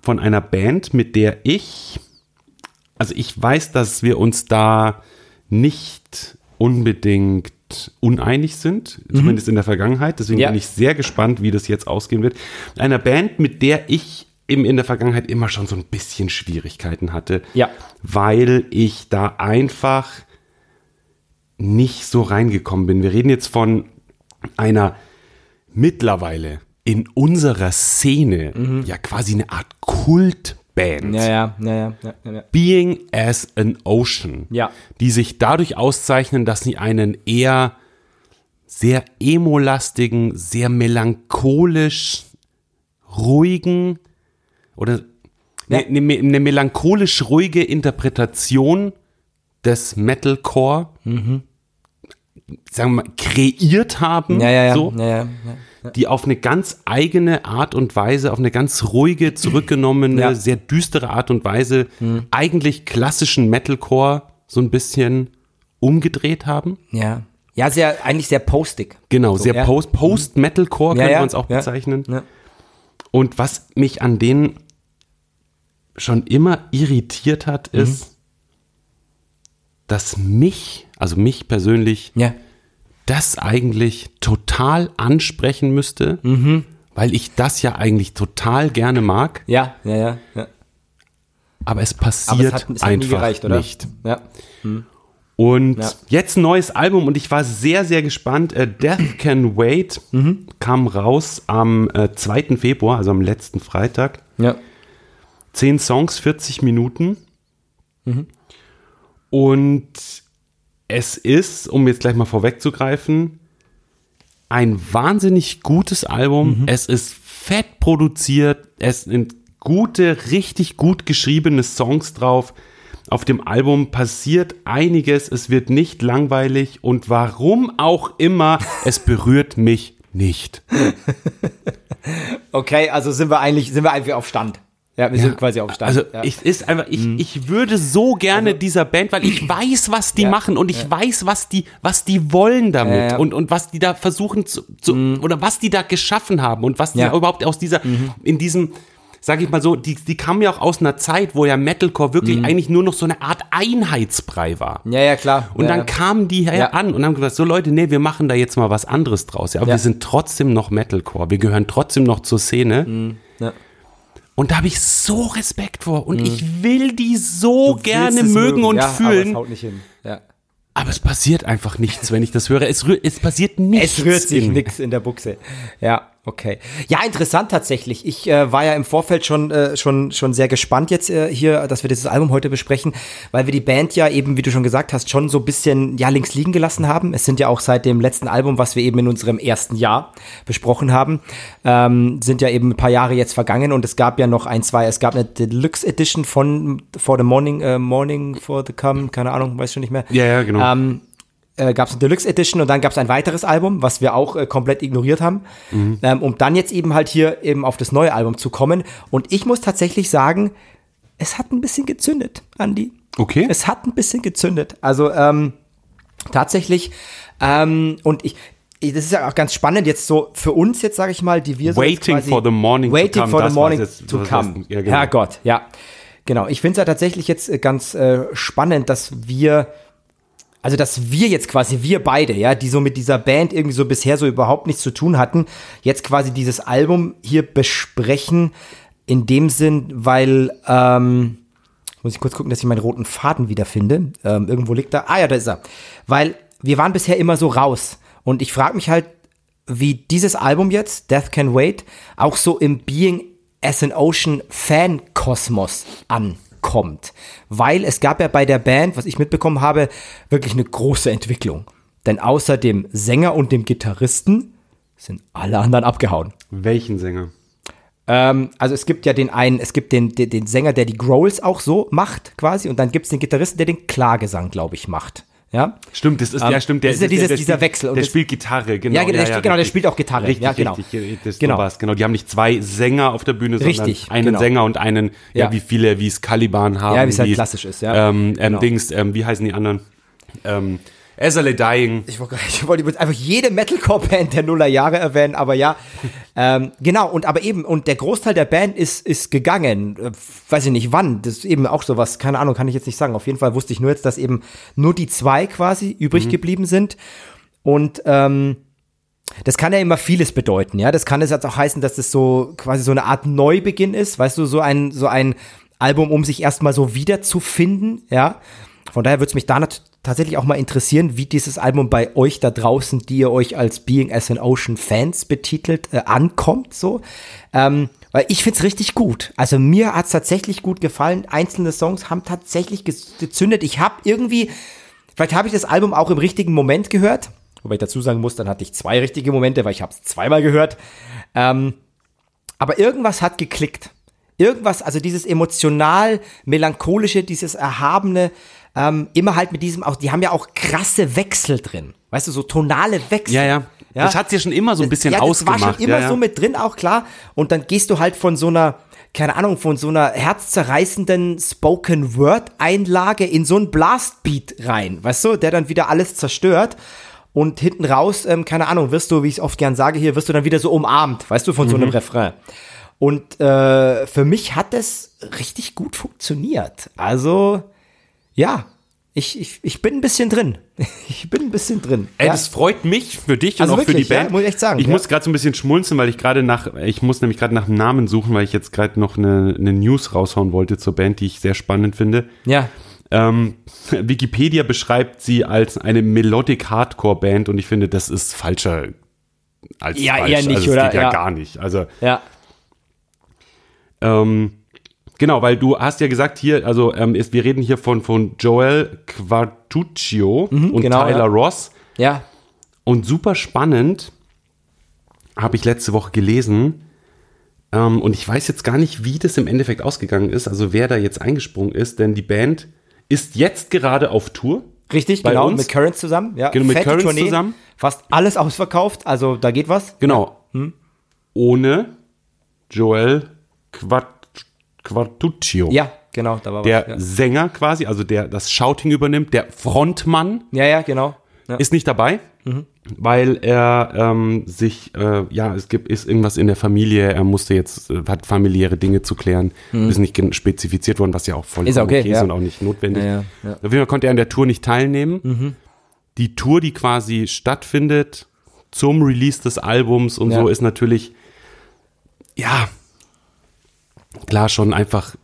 von einer Band, mit der ich, also ich weiß, dass wir uns da nicht unbedingt uneinig sind, zumindest in der Vergangenheit. Deswegen Ja. bin ich sehr gespannt, wie das jetzt ausgehen wird. Mit einer Band, mit der ich eben in der Vergangenheit immer schon so ein bisschen Schwierigkeiten hatte, Ja. weil ich da einfach nicht so reingekommen bin. Wir reden jetzt von einer mittlerweile in unserer Szene ja quasi eine Art Kultband. Mhm. Ja, ja, ja, ja, ja, ja, ja. Being as an Ocean. Ja. Die sich dadurch auszeichnen, dass sie einen eher sehr emolastigen, sehr melancholisch ruhigen oder Ja. eine, eine, eine melancholisch ruhige Interpretation des Metalcore sagen wir mal, kreiert haben. Mhm. Ja, ja. So ja, die auf eine ganz eigene Art und Weise, auf eine ganz ruhige, zurückgenommene. Mhm. sehr düstere Art und Weise eigentlich klassischen Metalcore so ein bisschen umgedreht haben. Ja, ja sehr, eigentlich sehr postig. Genau, So, sehr. Post, Post-Metalcore Ja, könnte man es auch bezeichnen. Und was mich an denen schon immer irritiert hat, Mhm. Dass mich, also mich persönlich, Ja. das eigentlich total ansprechen müsste, Mhm. weil ich das ja eigentlich total gerne mag, Ja, ja, ja. ja. aber es Aber passiert es hat, es hat nie einfach gereicht, nicht. Ja. Und Ja. jetzt ein neues Album und ich war sehr, sehr gespannt. Äh, Death Can Wait Mhm. kam raus am äh, 2. Februar, also am letzten Freitag. Ja. Zehn Songs, 40 Minuten. Mhm. Und es ist, um jetzt gleich mal vorwegzugreifen, ein wahnsinnig gutes Album. Mhm. Es ist fett produziert. Es sind gute, richtig gut geschriebene Songs drauf. Auf dem Album passiert einiges. Es wird nicht langweilig. Und warum auch immer, es berührt mich nicht. Okay, also sind wir eigentlich, sind wir einfach auf Stand. Ja, wir sind quasi auf Stand. Also ja. ich ist einfach, ich, ich würde so gerne dieser Band, weil ich weiß, was die Ja, machen und ich weiß, was die, was die wollen damit Ja, ja. und, und was die da versuchen zu, zu oder was die da geschaffen haben und was die Ja. überhaupt aus dieser, in diesem, sag ich mal so, die, die kamen ja auch aus einer Zeit, wo ja Metalcore wirklich eigentlich nur noch so eine Art Einheitsbrei war. ja, ja, klar. Und ja, dann ja. kamen die her Ja. an und haben gesagt, so Leute, nee, wir machen da jetzt mal was anderes draus. Ja, aber Ja. wir sind trotzdem noch Metalcore. Wir gehören trotzdem noch zur Szene. Mhm. ja. Und da habe ich so Respekt vor. Und ich will die so gerne Willst es mögen und ja, fühlen. Aber es haut nicht hin. Ja. Aber es passiert einfach nichts, wenn ich das höre. Es, rühr, es passiert nichts. Es rührt sich nichts in der Buchse. Ja, okay. Ja, interessant tatsächlich. Ich äh, war ja im Vorfeld schon, äh, schon, schon sehr gespannt jetzt äh, hier, dass wir dieses Album heute besprechen, weil wir die Band ja eben, wie du schon gesagt hast, schon so ein bisschen ja, links liegen gelassen haben. Es sind ja auch seit dem letzten Album, was wir eben in unserem ersten Jahr besprochen haben, ähm, sind ja eben ein paar Jahre jetzt vergangen und es gab ja noch ein, zwei, es gab eine Deluxe Edition von For the Morning, äh, Morning for the Come, keine Ahnung, weiß schon nicht mehr. Ja, ja, genau. Ähm, äh, gab es eine Deluxe Edition und dann gab es ein weiteres Album, was wir auch äh, komplett ignoriert haben, ähm, um dann jetzt eben halt hier eben auf das neue Album zu kommen. Und ich muss tatsächlich sagen, es hat ein bisschen gezündet, Andi. Okay. Es hat ein bisschen gezündet. Also ähm, tatsächlich, ähm, und ich, das ist ja auch ganz spannend jetzt so für uns jetzt, sage ich mal, die wir so Waiting for the morning to waiting come, for the morning jetzt, to come. ja, genau. Herrgott, ja. Genau, ich finde es ja tatsächlich jetzt äh, ganz äh, spannend, dass wir also dass wir jetzt quasi, wir beide, ja, die so mit dieser Band irgendwie so bisher so überhaupt nichts zu tun hatten, jetzt quasi dieses Album hier besprechen, in dem Sinn, weil, ähm, muss ich kurz gucken, dass ich meinen roten Faden wiederfinde. Ähm, irgendwo liegt er. Ah ja, da ist er. Weil wir waren bisher immer so raus. Und ich frage mich halt, wie dieses Album jetzt, Death Can Wait, auch so im Being as an Ocean Fan-Kosmos ankommt. Weil es gab ja bei der Band, was ich mitbekommen habe, wirklich eine große Entwicklung. Denn außer dem Sänger und dem Gitarristen sind alle anderen abgehauen. Welchen Sänger? Ähm, also es gibt ja den einen, es gibt den, den, den Sänger, der die Growls auch so macht, quasi, und dann gibt es den Gitarristen, der den Klagesang, glaube ich, macht. Ja? Stimmt, das ist, Ähm, ja, stimmt. das ist ja dieses- der, dieser spielt, Wechsel und Der spielt Gitarre, genau. Ja, der- genau, der spielt auch Gitarre. Richtig, Ja, genau. richtig. Das Genau. genau. war's, genau. Die haben nicht zwei Sänger auf der Bühne, sondern Richtig, einen genau. Sänger und einen, ja, Ja. wie viele, wie es Caliban haben. Ja, wie es halt klassisch ist, ja. Ähm, ähm, Genau. Dings, ähm, wie heißen die anderen? Ähm, Azalea Dying. Ich wollte jetzt einfach jede Metalcore-Band der Nullerjahre erwähnen, aber ja. ähm, genau, und aber eben, und der Großteil der Band ist, ist gegangen. Äh, weiß ich nicht wann. Das ist eben auch sowas, keine Ahnung, kann ich jetzt nicht sagen. Auf jeden Fall wusste ich nur jetzt, dass eben nur die zwei quasi übrig geblieben sind. Und ähm, das kann ja immer vieles bedeuten, ja. Das kann es jetzt auch heißen, dass das so quasi so eine Art Neubeginn ist, weißt du, so ein, so ein Album, um sich erstmal so wiederzufinden, ja. Von daher würde es mich da nat- tatsächlich auch mal interessieren, wie dieses Album bei euch da draußen, die ihr euch als Being as an Ocean Fans betitelt, äh, ankommt, so. Ähm, weil ich find's richtig gut. Also mir hat's tatsächlich gut gefallen. Einzelne Songs haben tatsächlich gezündet. Ich habe irgendwie, vielleicht habe ich das Album auch im richtigen Moment gehört. Wobei ich dazu sagen muss, dann hatte ich zwei richtige Momente, weil ich habe es zweimal gehört. Ähm, aber irgendwas hat geklickt. Irgendwas, also dieses emotional melancholische, dieses erhabene, ähm, immer halt mit diesem auch, die haben ja auch krasse Wechsel drin. Weißt du, so tonale Wechsel. Ja, ja. Das hat's ja schon immer so ein bisschen ja, das ausgemacht. war schon immer ja, ja. so mit drin, auch klar. Und dann gehst du halt von so einer, keine Ahnung, von so einer herzzerreißenden Spoken Word Einlage in so einen Blastbeat rein, weißt du, der dann wieder alles zerstört. Und hinten raus, ähm, keine Ahnung, wirst du, wie ich es oft gern sage hier, wirst du dann wieder so umarmt, weißt du, von so einem Refrain. Und äh, für mich hat es richtig gut funktioniert. Also, ja, Ich, ich, ich bin ein bisschen drin. Ich bin ein bisschen drin. Ey, ja. das freut mich für dich und Also auch für wirklich, die Band. ja, muss ich echt sagen, Ich ja. muss gerade so ein bisschen schmunzeln, weil ich gerade nach, ich muss nämlich gerade nach einem Namen suchen, weil ich jetzt gerade noch eine, eine News raushauen wollte zur Band, die ich sehr spannend finde. ja. Ähm, Wikipedia beschreibt sie als eine Melodic Hardcore Band und ich finde, das ist falscher als Ja, falsch. eher nicht, also, oder? Geht ja, Ja. gar nicht. Also Ja. ähm, genau, weil du hast ja gesagt hier, also ähm, ist, wir reden hier von von Joel Quartuccio und genau, Tyler ja. Ross Ja. und super spannend habe ich letzte Woche gelesen. Ähm, und ich weiß jetzt gar nicht, wie das im Endeffekt ausgegangen ist, also wer da jetzt eingesprungen ist, denn die Band ist jetzt gerade auf Tour. Richtig, genau. uns? Mit Currents zusammen. Ja. Genau, mit Fette Currents Tournee, zusammen. Fast alles ausverkauft. Also da geht was. Genau. Ohne Joel Quart Quartuccio. Ja, genau. Da war Der was. Ja. Sänger quasi, also der das Shouting übernimmt, der Frontmann ja, ja, genau. Ja. ist nicht dabei, weil er ähm, sich, äh, ja, es gibt ist irgendwas in der Familie, er musste jetzt, äh, hat familiäre Dinge zu klären, ist nicht spezifiziert worden, was ja auch voll Ist okay, ist ja. und auch nicht notwendig. Ja. Auf jeden Fall konnte er an der Tour nicht teilnehmen. Die Tour, die quasi stattfindet zum Release des Albums und so, ist natürlich, ja, klar schon einfach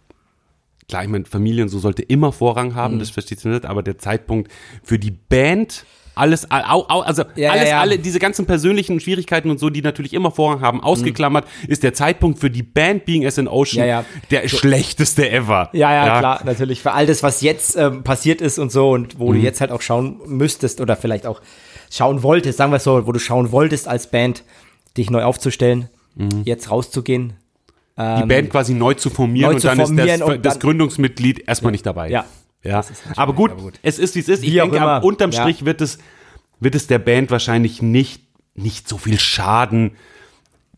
klar, ich meine, Familie und so sollte immer Vorrang haben, Mhm. das versteht sie nicht, aber der Zeitpunkt für die Band, alles, au, au, also Ja, alles, ja, ja. alle, diese ganzen persönlichen Schwierigkeiten und so, die natürlich immer Vorrang haben, ausgeklammert, ist der Zeitpunkt für die Band Being as an Ocean der schlechteste ever. Ja, ja, klar, natürlich. Für all das, was jetzt ähm, passiert ist und so und wo Mhm. du jetzt halt auch schauen müsstest oder vielleicht auch schauen wolltest, sagen wir es so, wo du schauen wolltest als Band, dich neu aufzustellen, Mhm. jetzt rauszugehen. Die Band quasi neu zu formieren neu und zu dann formieren ist das, und das dann- Gründungsmitglied erstmal nicht dabei. Ja. Ja. Aber gut, aber gut. es ist wie es ist. Ich Wie denke, ab- unterm Ja. Strich wird es, wird es der Band wahrscheinlich nicht, nicht so viel schaden.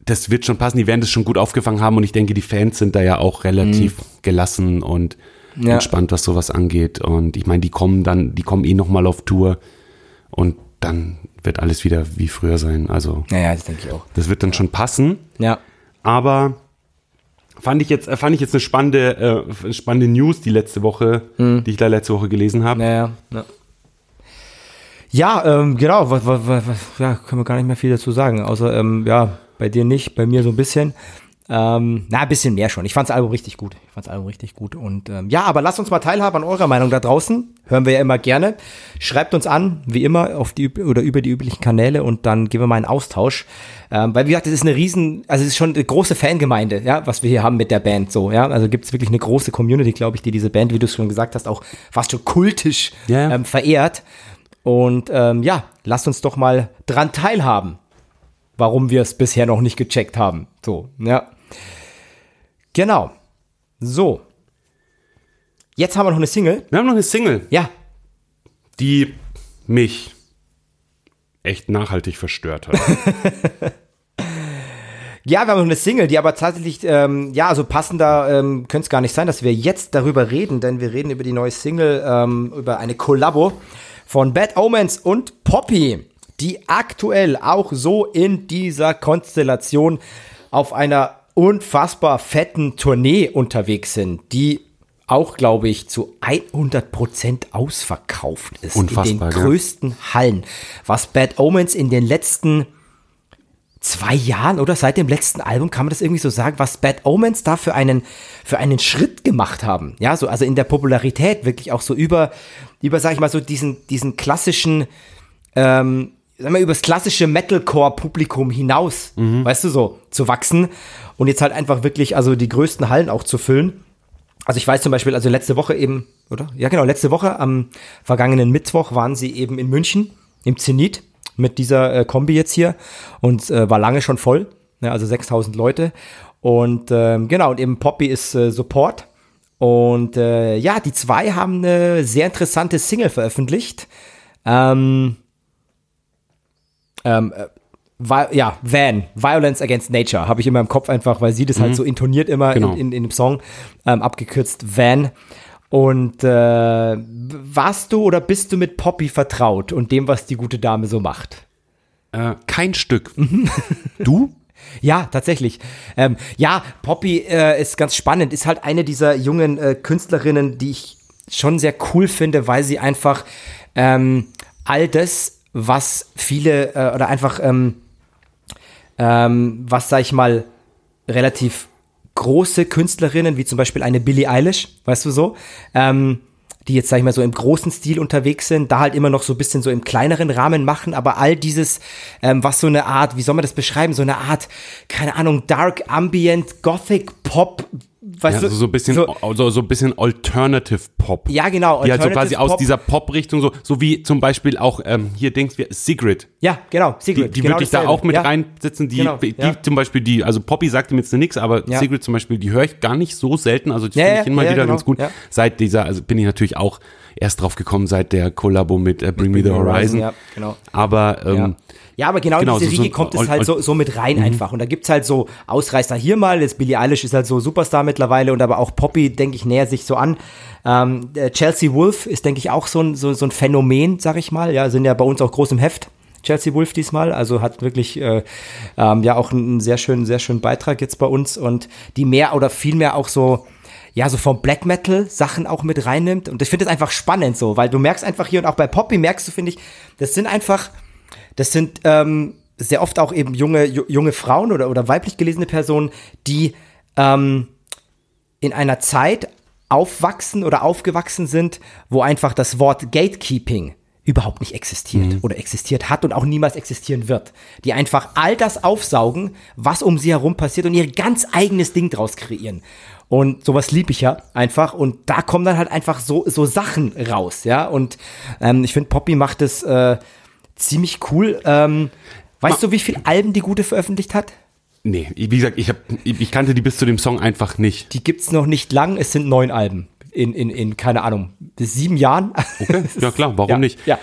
Das wird schon passen. Die werden das schon gut aufgefangen haben und ich denke, die Fans sind da ja auch relativ gelassen und Mhm. Ja. entspannt, was sowas angeht. Und ich meine, die kommen dann, die kommen eh nochmal auf Tour und dann wird alles wieder wie früher sein. Also, Ja, ja, das denke ich auch. das wird dann schon passen. Ja. Aber fand ich jetzt, äh, fand ich jetzt eine spannende, äh, spannende News die letzte Woche, Hm. die ich da letzte Woche gelesen habe. Naja, ja. Ja, ähm, genau, was, was, was, ja, können wir gar nicht mehr viel dazu sagen, außer, ähm, ja, bei dir nicht, bei mir so ein bisschen. Ähm, na, ein bisschen mehr schon. Ich fand's Album richtig gut. Ich fand's Album richtig gut. Und ähm, ja, aber lasst uns mal teilhaben an eurer Meinung da draußen. Hören wir ja immer gerne. Schreibt uns an, wie immer, auf die oder über die üblichen Kanäle und dann gehen wir mal in Austausch. Ähm, weil wie gesagt, das ist eine riesen, also es ist schon eine große Fangemeinde, ja, was wir hier haben mit der Band so, ja. Also gibt's wirklich eine große Community, glaube ich, die diese Band, wie du es schon gesagt hast, auch fast schon kultisch ja. Ähm, verehrt. Und ähm, ja, lasst uns doch mal dran teilhaben, warum wir es bisher noch nicht gecheckt haben. So, ja. Genau. So. Jetzt haben wir noch eine Single. Wir haben noch eine Single, Ja. die mich echt nachhaltig verstört hat. Ja, wir haben noch eine Single, die aber tatsächlich, ähm, ja, also passender ähm, könnte es gar nicht sein, dass wir jetzt darüber reden, denn wir reden über die neue Single, ähm, über eine Kollabo von Bad Omens und Poppy, die aktuell auch so in dieser Konstellation auf einer unfassbar fetten Tournee unterwegs sind, die auch, glaube ich, zu 100% ausverkauft ist. Unfassbar, in den gell? größten Hallen. Was Bad Omens in den letzten zwei Jahren oder seit dem letzten Album kann man das irgendwie so sagen, was Bad Omens da für einen, für einen Schritt gemacht haben. Ja, so, also in der Popularität wirklich auch so über, über, sag ich mal, so diesen, diesen klassischen, ähm, sag mal, übers klassische Metalcore-Publikum hinaus, weißt du, so, zu wachsen und jetzt halt einfach wirklich, also die größten Hallen auch zu füllen. Also ich weiß zum Beispiel, also letzte Woche eben, oder? Ja, genau, letzte Woche am vergangenen Mittwoch waren sie eben in München im Zenit mit dieser äh, Kombi jetzt hier und äh, war lange schon voll, ja, also 6000 Leute. Und ähm, genau, und eben Poppy ist äh, Support. Und äh, ja, die zwei haben eine sehr interessante Single veröffentlicht. Ähm, ähm, äh, ja, Van, Violence Against Nature, habe ich immer im Kopf einfach, weil sie das halt so intoniert immer Genau. in, in, in dem Song, ähm, abgekürzt Van. Und äh, warst du oder bist du mit Poppy vertraut und dem, was die gute Dame so macht? äh, kein Stück. Mhm. du? Ja, tatsächlich. Ähm, ja, Poppy äh, ist ganz spannend, ist halt eine dieser jungen äh, Künstlerinnen, die ich schon sehr cool finde, weil sie einfach ähm, all das, was viele äh, oder einfach, ähm, ähm, was sag ich mal, relativ große Künstlerinnen, wie zum Beispiel eine Billie Eilish, weißt du so, ähm, die jetzt, sag ich mal, so im großen Stil unterwegs sind, da halt immer noch so ein bisschen so im kleineren Rahmen machen, aber all dieses, ähm, was so eine Art, wie soll man das beschreiben, so eine Art, keine Ahnung, Dark Ambient, Gothic Pop, weißt Ja, du, so, so ein bisschen, so, so, so ein bisschen Alternative Pop. ja, genau, Die halt so quasi aus Pop. dieser Pop-Richtung, so, so wie zum Beispiel auch ähm, hier denkst wir Sigrid. ja, genau, Die, Secret, die genau würde ich da auch mit ja. reinsetzen. Die, Genau, die ja. zum Beispiel, die, also Poppy sagte mir jetzt nichts, aber. Sigrid zum Beispiel, die höre ich gar nicht so selten. Also die finde ich immer wieder genau, ganz gut. Seit dieser, also bin ich natürlich auch erst drauf gekommen, seit der Kollabo mit äh, Bring Me the Horizon. Ja, genau. Aber ähm, Ja. Aber genau, Genau, in diese so- Riege kommt es halt so, so mit rein einfach. Und da gibt's halt so Ausreißer hier mal. Jetzt Billie Eilish ist halt so Superstar mittlerweile und aber auch Poppy, denke ich, nähert sich so an. Ähm, der Chelsea Wolf ist, denke ich, auch so ein, so, so ein Phänomen, sag ich mal. Ja, sind ja bei uns auch groß im Heft. Chelsea Wolf diesmal, also hat wirklich äh, ähm, ja auch einen sehr schönen, sehr schönen Beitrag jetzt bei uns und die mehr oder viel mehr auch so, ja, so vom Black Metal Sachen auch mit reinnimmt. Und ich finde das einfach spannend so, weil du merkst einfach hier und auch bei Poppy merkst du, finde ich, das sind einfach, das sind ähm, sehr oft auch eben junge, ju- junge Frauen oder, oder weiblich gelesene Personen, die ähm, in einer Zeit aufwachsen oder aufgewachsen sind, wo einfach das Wort Gatekeeping überhaupt nicht existiert oder existiert hat und auch niemals existieren wird. Die einfach all das aufsaugen, was um sie herum passiert und ihr ganz eigenes Ding draus kreieren. Und sowas lieb ich ja einfach. Und da kommen dann halt einfach so, so Sachen raus, ja. Und ähm, ich finde, Poppy macht es äh, ziemlich cool. Ähm, weißt du, wie viele Alben die Gute veröffentlicht hat? nee, wie gesagt, ich, hab, ich kannte die bis zu dem Song einfach nicht. Die gibt's noch nicht lang, es sind neun Alben. In, in, in keine Ahnung, sieben Jahren. Okay, ja klar, warum Ja, nicht? ja.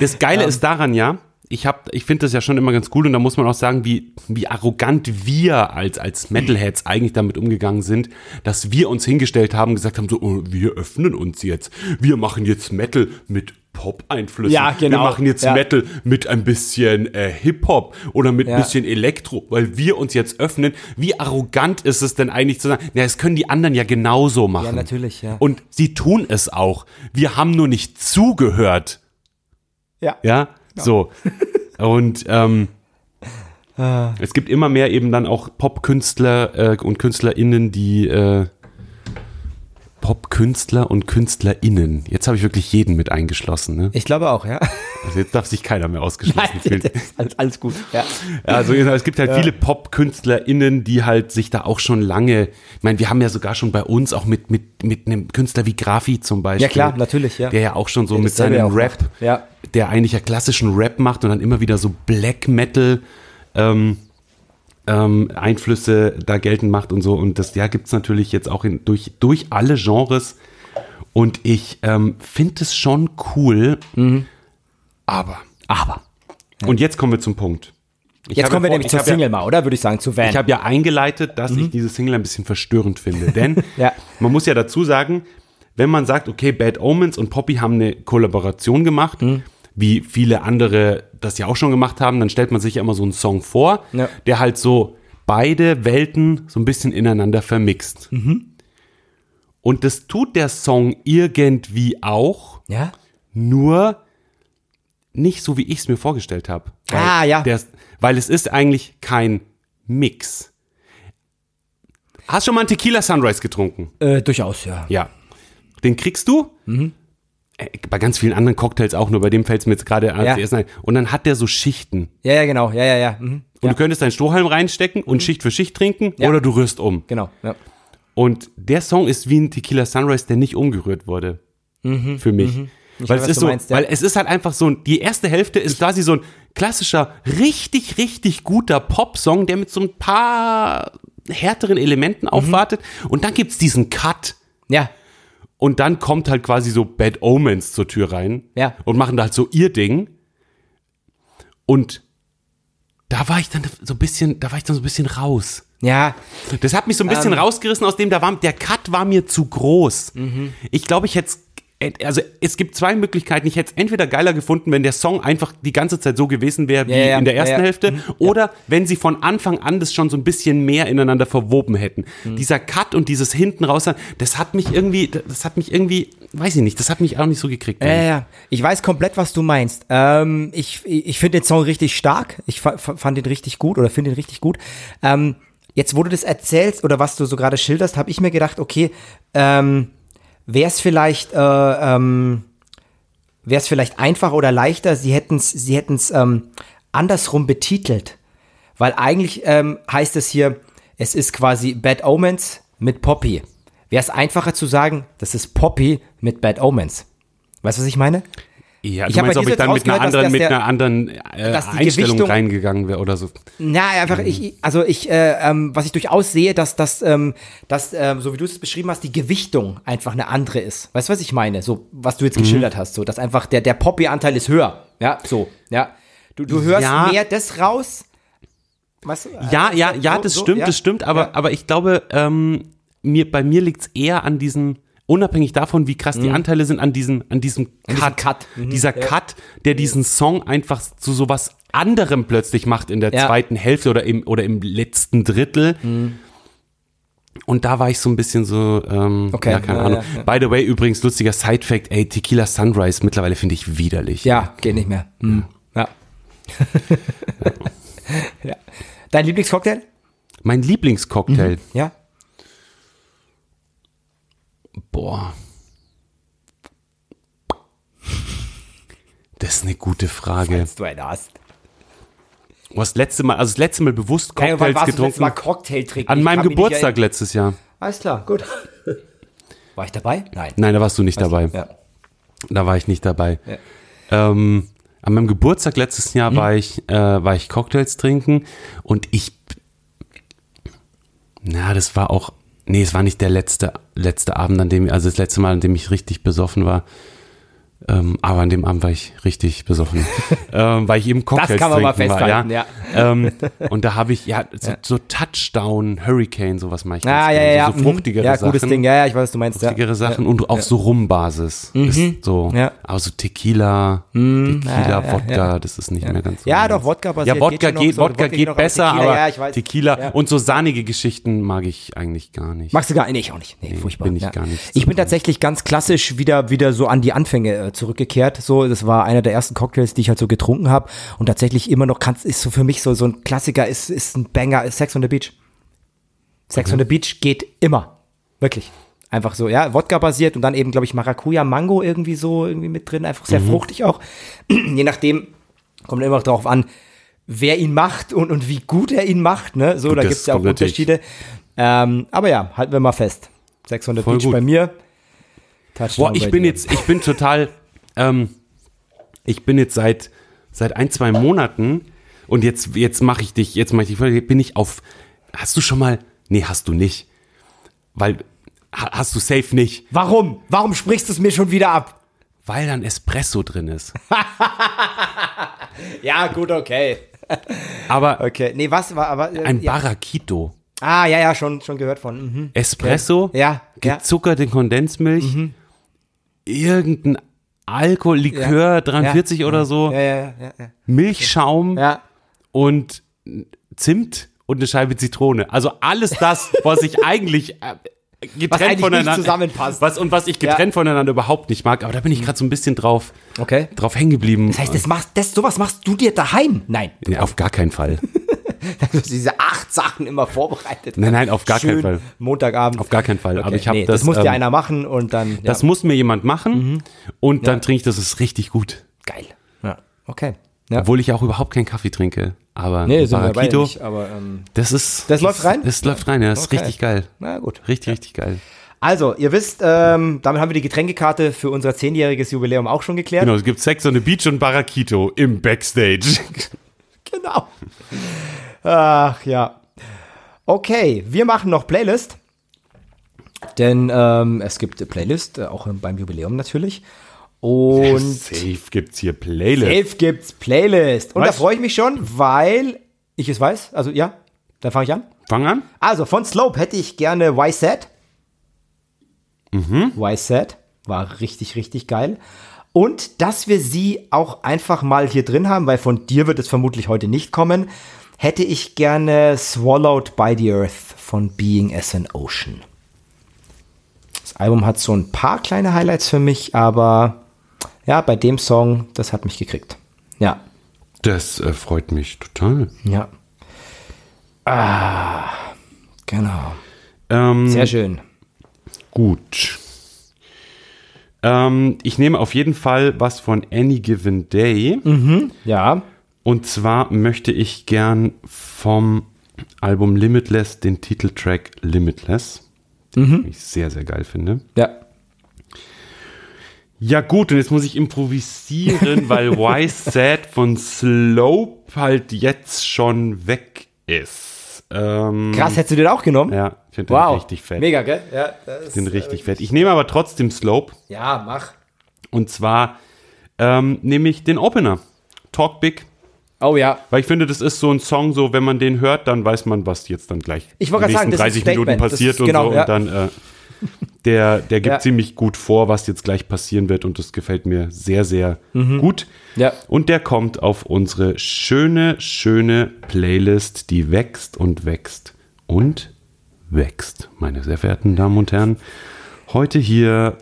Das Geile Ähm. ist daran ja, ich ich finde das ja schon immer ganz cool und da muss man auch sagen, wie, wie arrogant wir als, als Metalheads eigentlich damit umgegangen sind, dass wir uns hingestellt haben und gesagt haben, so, oh, wir öffnen uns jetzt. Wir machen jetzt Metal mit Pop-Einflüssen. Ja, genau. Wir machen jetzt Ja. Metal mit ein bisschen äh, Hip-Hop oder mit Ja. ein bisschen Elektro, weil wir uns jetzt öffnen. Wie arrogant ist es denn eigentlich zu sagen, na, das können die anderen ja genauso machen. Ja, natürlich, ja. Und sie tun es auch. Wir haben nur nicht zugehört. Ja. Ja, so. Und ähm, es gibt immer mehr eben dann auch Popkünstler äh, und KünstlerInnen, die äh, Popkünstler und KünstlerInnen. Jetzt habe ich wirklich jeden mit eingeschlossen. Ne? Ich glaube auch, ja. Also jetzt darf sich keiner mehr ausgeschlossen fühlen. das ist alles, alles gut. Ja. Also es gibt halt viele Pop-KünstlerInnen, die halt sich da auch schon lange, ich meine, wir haben ja sogar schon bei uns auch mit, mit, mit einem Künstler wie Graffi zum Beispiel. Ja, klar, natürlich, ja. Der ja auch schon so Der mit seinem Rap, macht. Ja. der eigentlich ja klassischen Rap macht und dann immer wieder so Black Metal ähm, ähm, Einflüsse da geltend macht und so. Und das ja gibt's natürlich jetzt auch in, durch, durch alle Genres. Und ich ähm, finde es schon cool, Mhm. aber. Aber. Und jetzt kommen wir zum Punkt. Ich Jetzt kommen wir vor- nämlich ich zur habe ja- Single mal, oder? Würde ich sagen, zu Van. ich habe ja eingeleitet, dass ich diese Single ein bisschen verstörend finde. Denn Ja. man muss ja dazu sagen, wenn man sagt, okay, Bad Omens und Poppy haben eine Kollaboration gemacht, wie viele andere das ja auch schon gemacht haben, dann stellt man sich ja immer so einen Song vor, Ja. der halt so beide Welten so ein bisschen ineinander vermixt. Und das tut der Song irgendwie auch, ja? nur nicht so, wie ich es mir vorgestellt habe. Weil Ah, ja. Der, weil es ist eigentlich kein Mix. Hast schon mal einen Tequila Sunrise getrunken? Äh, durchaus, ja. Ja. Den kriegst du? Mhm. Äh, Bei ganz vielen anderen Cocktails auch, nur bei dem fällt es mir jetzt gerade Ja. erstes ein. Und dann hat der so Schichten. Ja, ja, genau. Ja, ja, ja. Mhm. Und du könntest deinen Strohhalm reinstecken und Schicht für Schicht trinken Ja. oder du rührst um. Genau. Ja. Und der Song ist wie ein Tequila Sunrise, der nicht umgerührt wurde. Für mich. Weil, weiß, es so, meinst, ja. weil es ist halt einfach so, ein- die erste Hälfte ist quasi so ein klassischer, richtig, richtig guter Popsong, der mit so ein paar härteren Elementen aufwartet. Und dann gibt's diesen Cut. Ja. Und dann kommt halt quasi so Bad Omens zur Tür rein. Ja. Und machen da halt so ihr Ding. Und da war ich dann so ein bisschen, da war ich dann so ein bisschen raus. Ja. Das hat mich so ein bisschen Ähm. rausgerissen aus dem, da war, der Cut war mir zu groß. Ich glaube, ich hätte also es gibt zwei Möglichkeiten. Ich hätte es entweder geiler gefunden, wenn der Song einfach die ganze Zeit so gewesen wäre wie Ja, ja, in der ersten ja. Hälfte. Mhm, Oder wenn sie von Anfang an das schon so ein bisschen mehr ineinander verwoben hätten. Mhm. Dieser Cut und dieses hinten raus, das hat mich irgendwie, das hat mich irgendwie, weiß ich nicht, das hat mich auch nicht so gekriegt. Ja, ja, ja. Ich weiß komplett, was du meinst. Ähm, ich ich finde den Song richtig stark. Ich fa fa- fand den richtig gut oder finde ihn richtig gut. Ähm, jetzt, wo du das erzählst oder was du so gerade schilderst, habe ich mir gedacht, okay, ähm, wäre es vielleicht, äh, ähm, wäre vielleicht einfacher oder leichter, sie hätten es sie hätten's, ähm, andersrum betitelt. Weil eigentlich ähm, heißt es hier, es ist quasi Bad Omens mit Poppy. Wäre es einfacher zu sagen, das ist Poppy mit Bad Omens. Weißt du, was ich meine? Ja, Ich du hab meinst, bei ob ich dann mit einer rausgehört, dass- anderen, dass mit einer anderen äh, Einstellung Gewichtung- reingegangen wäre oder so. Na, einfach, ich, also ich, äh, ähm, was ich durchaus sehe, dass das, ähm, dass, ähm, so wie du es beschrieben hast, die Gewichtung einfach eine andere ist. Weißt du, was ich meine? So, was du jetzt Mhm. geschildert hast, so, dass einfach der, der Poppy-Anteil ist höher. Ja, so, ja. Du, du hörst Ja. mehr das raus. Weißt du? Ja, äh, ja, ja, so- das so, stimmt, ja. das stimmt, aber, Ja. aber ich glaube, ähm, mir, bei mir liegt es eher an diesem, unabhängig davon, wie krass die Anteile sind, an diesem, an diesem Cut. Mhm. diesem Cut. Mhm, Dieser ja. Cut, der diesen Song einfach zu sowas anderem plötzlich macht in der Ja. zweiten Hälfte oder im, oder im letzten Drittel. Mhm. Und da war ich so ein bisschen so, ähm, Okay, ja, keine ja, Ahnung. ja. By the way, übrigens, lustiger Side-Fact, ey, Tequila Sunrise mittlerweile finde ich widerlich. Ja, geht nicht mehr. Hm. Ja. ja. Dein Lieblingscocktail? Mein Lieblingscocktail, Ja. Boah. Das ist eine gute Frage. Du einen hast. Du hast das letzte Mal, also das letzte Mal bewusst Cocktails du letzte getrunken. Mal Cocktail trinken? An meinem Geburtstag letztes Jahr. Alles klar, gut. War ich dabei? Nein. Nein, da warst du nicht dabei. Ja. Da war ich nicht dabei. Ja. Ähm, an meinem Geburtstag letztes Jahr Mhm. war ich, äh, war ich Cocktails trinken und ich, na, das war auch, nee, es war nicht der letzte, letzte Abend, an dem, also das letzte Mal, an dem ich richtig besoffen war. Ähm, aber an dem Abend war ich richtig besoffen, ähm, weil ich eben Cocktails kann man mal festhalten, war, ja. Ähm, und da habe ich, ja, so, so Touchdown, Hurricane, sowas mache ich ganz Ah, ja, ja, ja. So fruchtigere Ja, Sachen gutes Ding. Ja, ja, ich weiß, was du meinst. Ja. fruchtigere Sachen und auf so Rum-Basis. Ist So, Ja. aber so Tequila, Tequila, ja, ja, Wodka, ja. das ist nicht mehr ganz so. Ja, doch, Wodka basiert Ja, Wodka geht geht, so, Wodka geht geht noch, aber besser, Tequila, aber ja, ich weiß. Tequila Ja. und so sahnige Geschichten mag ich eigentlich gar nicht. Magst du gar nicht? Nee, ich auch nicht. Nee, furchtbar. bin ich ja. gar nicht Ich so bin tatsächlich ganz klassisch wieder, wieder so an die Anfänge äh, zurückgekehrt. So, das war einer der ersten Cocktails, die ich halt so getrunken habe. Und tatsächlich immer noch kannst, ist so für mich so, so ein Klassiker, ist, ist ein Banger, ist Sex on the Beach. Sex on the Beach geht immer. Wirklich. Einfach so, ja, Wodka basiert und dann eben, glaube ich, Maracuja, Mango irgendwie so irgendwie mit drin, einfach Mhm. sehr fruchtig auch. Je nachdem, kommt immer noch darauf an, wer ihn macht und, und wie gut er ihn macht, ne? So, Gut, da gibt es ja auch. Unterschiede. Ähm, aber ja, halten wir mal fest. 600 Voll Beach gut. bei mir. Touchdown Boah, ich bin dir. jetzt, ich bin total, ähm, ich bin jetzt seit, seit ein, zwei Monaten und jetzt, jetzt mache ich dich, jetzt mache ich dich, bin ich auf, hast du schon mal, nee, hast du nicht, weil, ha- hast du safe nicht, Warum? Warum sprichst du es mir schon wieder ab? weil dann Espresso drin ist. Ja, gut, okay. Aber Okay. Nee, was war aber. äh, ein ja. Barraquito, Ah, ja, ja, schon, schon gehört von. Mhm. Espresso, Ja, ja. gezuckerte Kondensmilch, irgendein Alkohol, Likör, Ja. 43 Ja. oder so, Ja, ja. Milchschaum und Zimt und eine Scheibe Zitrone. Also alles das, was ich eigentlich äh, getrennt Was eigentlich nicht voneinander zusammenpasst. Was, und was ich getrennt voneinander überhaupt nicht mag. Aber da bin ich gerade so ein bisschen drauf, Okay. drauf hängen geblieben. Das heißt, das machst, das, sowas machst du dir daheim? Nein. Nee, auf gar keinen Fall. Du hast diese acht Sachen immer vorbereitet. Nein, nein, auf gar Schön keinen Fall. Montagabend. Auf gar keinen Fall. Aber Okay, ich habe nee, das. das muss dir ähm, einer machen und dann. Das ja, muss mir jemand machen und dann trinke ich das, ist richtig gut. geil. Ja. Okay. Ja. Obwohl ich auch überhaupt keinen Kaffee trinke. Aber Nee, Barraquito, nicht, aber ähm, das ist. Das läuft rein? Das läuft rein, ja. Das Okay. ist richtig geil. na gut. Richtig, richtig geil. Also, ihr wisst, ähm, damit haben wir die Getränkekarte für unser zehnjähriges Jubiläum auch schon geklärt. Genau, es gibt Sex on the Beach und Barraquito im Backstage. Genau. Ach ja. Okay, wir machen noch Playlist. Denn ähm, es gibt Playlist, äh, auch beim Jubiläum natürlich. Und Safe gibt's hier Playlist. safe gibt's Playlist. Und da Was? freue ich mich schon, weil ich es weiß. Also ja, dann fange ich an. Fang an. Also von Slope hätte ich gerne Why Sad. Mhm. Why Sad. War richtig, richtig geil. Und dass wir sie auch einfach mal hier drin haben, weil von dir wird es vermutlich heute nicht kommen, hätte ich gerne Swallowed by the Earth von Being as an Ocean. Das Album hat so ein paar kleine Highlights für mich, aber ja, bei dem Song, das hat mich gekriegt. Ja, Das äh, freut mich total. ja. Ah, genau. Ähm, Sehr schön. Gut. Ähm, ich nehme auf jeden Fall was von Any Given Day. Ja, Und zwar möchte ich gern vom Album Limitless den Titeltrack Limitless, den ich sehr, sehr geil finde. ja. Ja gut, und jetzt muss ich improvisieren, weil Why Sad von Slope halt jetzt schon weg ist. Ähm, Krass, hättest du den auch genommen? Ja, ich finde den Wow. richtig fett. Mega, gell? Ja, das Den richtig fett. Ich nehme aber trotzdem Slope. ja mach. Und zwar ähm, nehme ich den Opener. Talk Big. Oh ja. Weil ich finde, das ist so ein Song, so wenn man den hört, dann weiß man, was jetzt dann gleich Ich gerade sagen, nächsten ist 30 Minuten passiert ist- und genau, so. ja. Und dann, äh, der, der gibt Ja. ziemlich gut vor, was jetzt gleich passieren wird und das gefällt mir sehr, sehr gut. Mhm. Ja. Und der kommt auf unsere schöne, schöne Playlist, die wächst und wächst und wächst, meine sehr verehrten Damen und Herren. Heute hier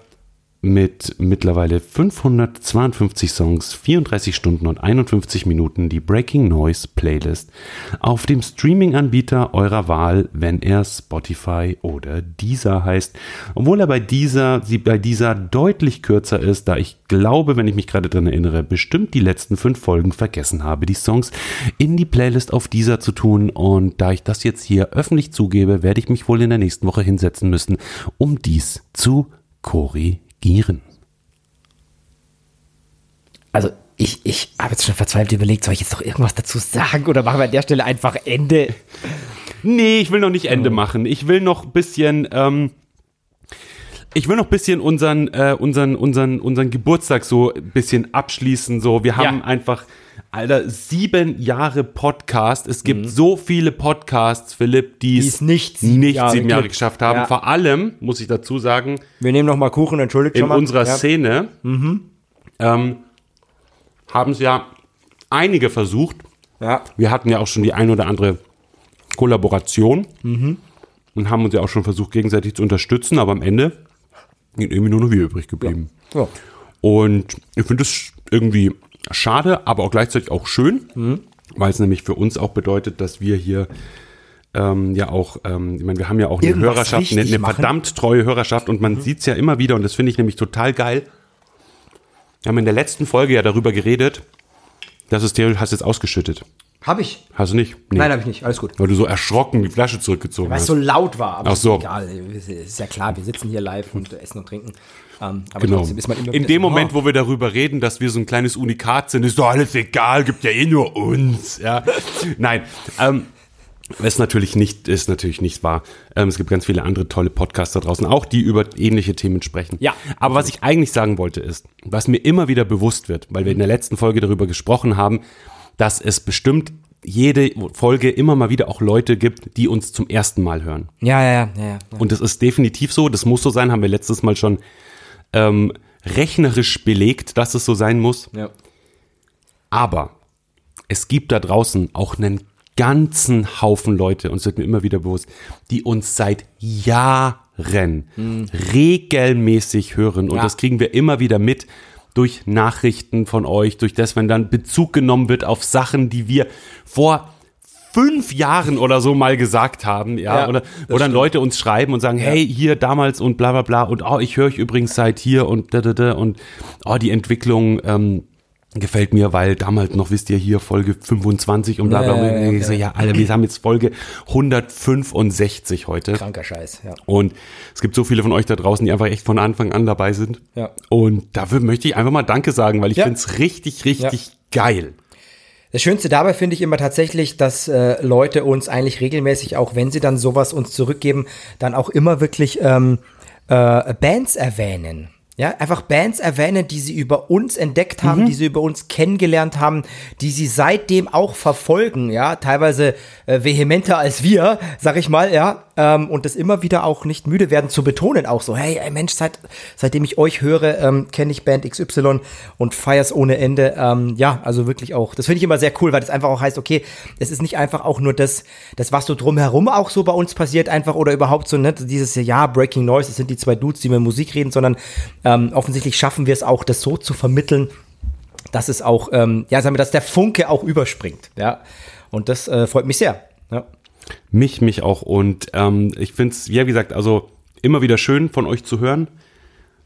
mit mittlerweile 552 Songs, 34 Stunden und 51 Minuten die Breaking Noise Playlist auf dem Streaming-Anbieter eurer Wahl, wenn er Spotify oder Deezer heißt. Obwohl er bei dieser, sie bei dieser deutlich kürzer ist, da ich glaube, wenn ich mich gerade dran erinnere, bestimmt die letzten fünf Folgen vergessen habe, die Songs in die Playlist auf Deezer zu tun. Und da ich das jetzt hier öffentlich zugebe, werde ich mich wohl in der nächsten Woche hinsetzen müssen, um dies zu korrigieren. Also, ich, ich habe jetzt schon verzweifelt überlegt, soll ich jetzt doch irgendwas dazu sagen oder machen wir an der Stelle einfach Ende? Nee, ich will noch nicht Ende machen. Ich will noch ein bisschen, ähm, ich will noch ein bisschen unseren, äh, unseren, unseren, unseren Geburtstag so ein bisschen abschließen. So, wir haben Ja. einfach, Alter, sieben Jahre Podcast. Es Mhm. gibt so viele Podcasts, Philipp, die es nicht sieben nicht Jahre sieben Jahre geschafft haben. Ja. Vor allem, muss ich dazu sagen, Wir nehmen noch mal Kuchen, entschuldigt in schon mal. unserer ja. Szene ähm, haben es ja einige versucht, Ja. wir hatten ja auch schon die ein oder andere Kollaboration Mhm. und haben uns ja auch schon versucht, gegenseitig zu unterstützen, aber am Ende sind irgendwie nur noch wir übrig geblieben. Ja. Und ich finde es irgendwie schade, aber auch gleichzeitig auch schön, Mhm. weil es nämlich für uns auch bedeutet, dass wir hier ähm, ja auch, ähm, ich meine, wir haben ja auch eine Irgendwas Hörerschaft, eine, eine. Mhm. verdammt treue Hörerschaft und man sieht es ja immer wieder und das finde ich nämlich total geil. Wir haben in der letzten Folge ja darüber geredet, dass es dir, hast jetzt ausgeschüttet. Hab ich? Hast du nicht? Nee. Nein, habe ich nicht. Alles gut. Weil du so erschrocken die Flasche zurückgezogen Weil es hast. so laut war. Aber Ach so. Ist egal. Ist ja klar, wir sitzen hier live und essen und trinken. Ähm, aber Genau. trotzdem ist man immer In dem so, Moment, oh. wo wir darüber reden, dass wir so ein kleines Unikat sind, ist doch alles egal, gibt ja eh nur uns. Ja. Nein, ähm, ist natürlich nicht, ist natürlich nicht wahr. Ähm, es gibt ganz viele andere tolle Podcasts da draußen, auch die über ähnliche Themen sprechen. Ja. Aber was ich eigentlich sagen wollte ist, was mir immer wieder bewusst wird, weil wir in der letzten Folge darüber gesprochen haben, dass es bestimmt jede Folge immer mal wieder auch Leute gibt, die uns zum ersten Mal hören. Ja, ja, ja, ja, ja. Und das ist definitiv so, das muss so sein, haben wir letztes Mal schon ähm, rechnerisch belegt, dass es so sein muss. ja. Aber es gibt da draußen auch einen ganzen Haufen Leute, und es wird mir immer wieder bewusst, die uns seit Jahren regelmäßig hören. Und Ja. das kriegen wir immer wieder mit durch Nachrichten von euch, durch das, wenn dann Bezug genommen wird auf Sachen, die wir vor fünf Jahren oder so mal gesagt haben, ja, Ja, oder dann stimmt. Leute uns schreiben und sagen, hey, hier damals und bla bla bla und oh, ich höre euch übrigens seit hier und da da da und oh, die Entwicklung ähm, gefällt mir, weil damals noch, wisst ihr, hier Folge 25 und bla bla. Ja, ja, ja, und ich so, ja, Alter, wir haben jetzt Folge 165 heute. Kranker Scheiß, ja. Und es gibt so viele von euch da draußen, die einfach echt von Anfang an dabei sind. Ja. Und dafür möchte ich einfach mal Danke sagen, weil ich Ja. finde es richtig, richtig geil. Das Schönste dabei finde ich immer tatsächlich, dass äh, Leute uns eigentlich regelmäßig, auch wenn sie dann sowas uns zurückgeben, dann auch immer wirklich ähm, äh, Bands erwähnen. Ja, einfach Bands erwähnen, die sie über uns entdeckt haben, die sie über uns kennengelernt haben, die sie seitdem auch verfolgen, ja, teilweise äh, vehementer als wir, sag ich mal, ja. Ähm, und das immer wieder auch nicht müde werden zu betonen, auch so, hey, ey Mensch, seit, seitdem ich euch höre, ähm, kenne ich Band XY und feier's ohne Ende. Ähm, ja, also wirklich auch, das finde ich immer sehr cool, weil das einfach auch heißt, okay, es ist nicht einfach auch nur das, das was so drumherum auch so bei uns passiert, einfach oder überhaupt so, ne, dieses, ja, Breaking Noise, das sind die zwei Dudes, die mit Musik reden, sondern ähm, offensichtlich schaffen wir es auch, das so zu vermitteln, dass es auch, ähm, ja, sagen wir, dass der Funke auch überspringt, ja. Und das äh, freut mich sehr. Ja. Mich, mich auch. Und ähm, ich finde es, ja, wie gesagt, also immer wieder schön von euch zu hören,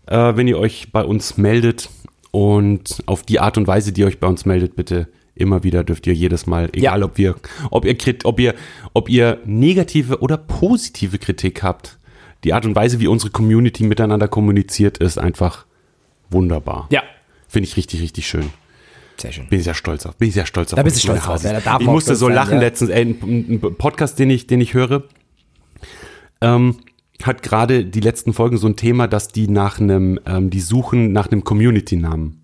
äh, wenn ihr euch bei uns meldet. Und auf die Art und Weise, die ihr euch bei uns meldet, bitte immer wieder dürft ihr jedes Mal, egal Ja. ob wir, ob ihr, krit- ob ihr, ob ihr negative oder positive Kritik habt. Die Art und Weise, wie unsere Community miteinander kommuniziert, ist einfach wunderbar. Ja. Finde ich richtig, richtig schön. Sehr schön. Bin ich sehr stolz auf. Bin ich sehr stolz auf. Da bist du stolz drauf, Hasis. ja, ich musste so sein, lachen ja. letztens. Ey, ein, ein Podcast, den ich, den ich höre, ähm, hat gerade die letzten Folgen so ein Thema, dass die nach einem, ähm, die suchen nach einem Community-Namen.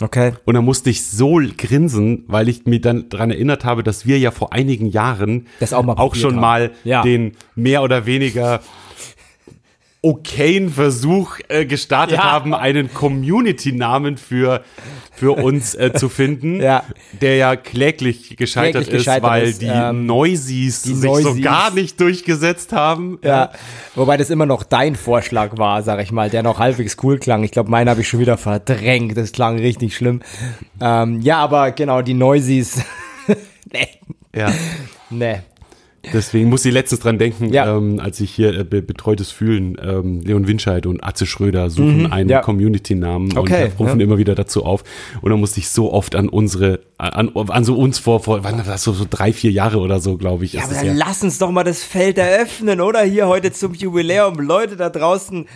Okay. Und da musste ich so grinsen, weil ich mir dann daran erinnert habe, dass wir ja vor einigen Jahren Das auch mal auch schon haben. mal Ja. den mehr oder weniger okayen Versuch äh, gestartet Ja. haben, einen Community-Namen für, für uns äh, zu finden, Ja. der ja kläglich gescheitert Kläglich gescheitert ist, weil ist, die ähm, Noisies die sich so Noisies. gar nicht durchgesetzt haben. Ja, wobei das immer noch dein Vorschlag war, sag ich mal, der noch halbwegs cool klang. Ich glaube, meinen habe ich schon wieder verdrängt. Das klang richtig schlimm. Ähm, ja, aber genau, die Noisies. nee, Ja. nee. Deswegen muss ich letztens dran denken, Ja. ähm, als ich hier äh, be betreutes Fühlen, ähm, Leon Winscheid und Atze Schröder suchen einen Mhm. ja. Community-Namen und Okay, äh, rufen ja. immer wieder dazu auf. Und dann musste ich so oft an unsere, an, an so uns vor, vor wann war das so, so drei, vier Jahre oder so, glaube ich. Ja, aber dann lass uns doch mal das Feld eröffnen, oder? Hier heute zum Jubiläum. Leute da draußen,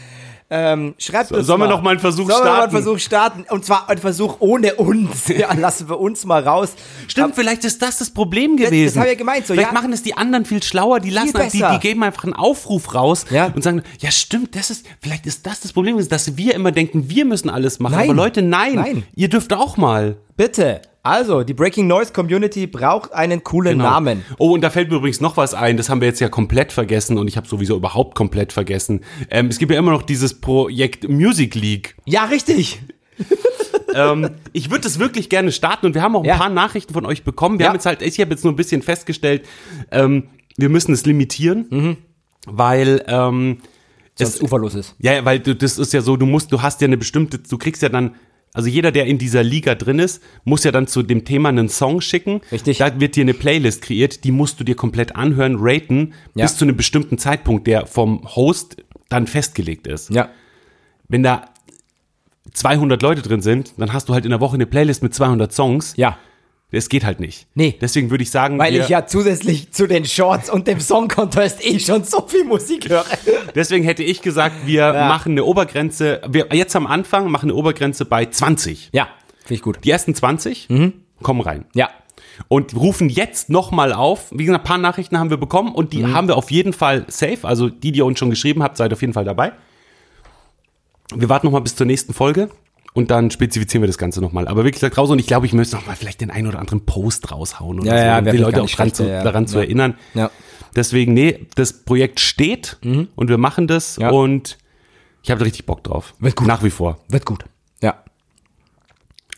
ähm, schreibt uns sollen wir mal. noch mal einen Versuch sollen wir mal starten? einen Versuch starten? Und zwar einen Versuch ohne uns. Ja, lassen wir uns mal raus. Stimmt, vielleicht ist das das Problem das gewesen. hab ich ja gemeint, so, vielleicht ja. machen es die anderen viel schlauer, die lassen, die, die geben einfach einen Aufruf raus Ja. und sagen, ja stimmt, das ist, vielleicht ist das das Problem, dass wir immer denken, wir müssen alles machen. Nein. Aber Leute, nein, Nein. ihr dürft auch mal. Bitte. Also, die Breaking Noise Community braucht einen coolen Genau. Namen. Oh, und da fällt mir übrigens noch was ein, das haben wir jetzt ja komplett vergessen und ich habe sowieso überhaupt komplett vergessen. Ähm, es gibt ja immer noch dieses Projekt Music League. Ja, richtig. ähm, ich würde es wirklich gerne starten und wir haben auch ein Ja. paar Nachrichten von euch bekommen. Wir Ja. haben jetzt halt, ich habe jetzt nur ein bisschen festgestellt, ähm, wir müssen es limitieren, Mhm. weil ähm, es, uferlos ist. ja, ja, weil du, das ist ja so, du musst, du hast ja eine bestimmte, du kriegst ja dann, also jeder, der in dieser Liga drin ist, muss ja dann zu dem Thema einen Song schicken. Richtig. Da wird dir eine Playlist kreiert, die musst du dir komplett anhören, raten, Ja. bis zu einem bestimmten Zeitpunkt, der vom Host dann festgelegt ist. Ja. Wenn da 200 Leute drin sind, dann hast du halt in der Woche eine Playlist mit 200 Songs. Ja. Es geht halt nicht. Nee. Deswegen würde ich sagen, Weil wir, ich ja zusätzlich zu den Shorts und dem Song Contest eh schon so viel Musik höre. deswegen hätte ich gesagt, wir machen eine Obergrenze, wir jetzt am Anfang machen eine Obergrenze bei 20. Ja, finde ich gut. Die ersten 20 kommen rein. Ja. Und rufen jetzt nochmal auf. Wie gesagt, ein paar Nachrichten haben wir bekommen und die haben wir auf jeden Fall safe. Also die, die ihr uns schon geschrieben habt, seid auf jeden Fall dabei. Wir warten nochmal bis zur nächsten Folge und dann spezifizieren wir das Ganze nochmal. Aber wirklich gesagt raus und ich glaube, ich müsste nochmal vielleicht den einen oder anderen Post raushauen oder Ja, so, ja, um die Leute auch schlecht, zu, ja, daran zu erinnern. Ja. Deswegen, nee, das Projekt steht und wir machen das und ich habe da richtig Bock drauf. Wird gut. Nach wie vor. Wird gut. Ja.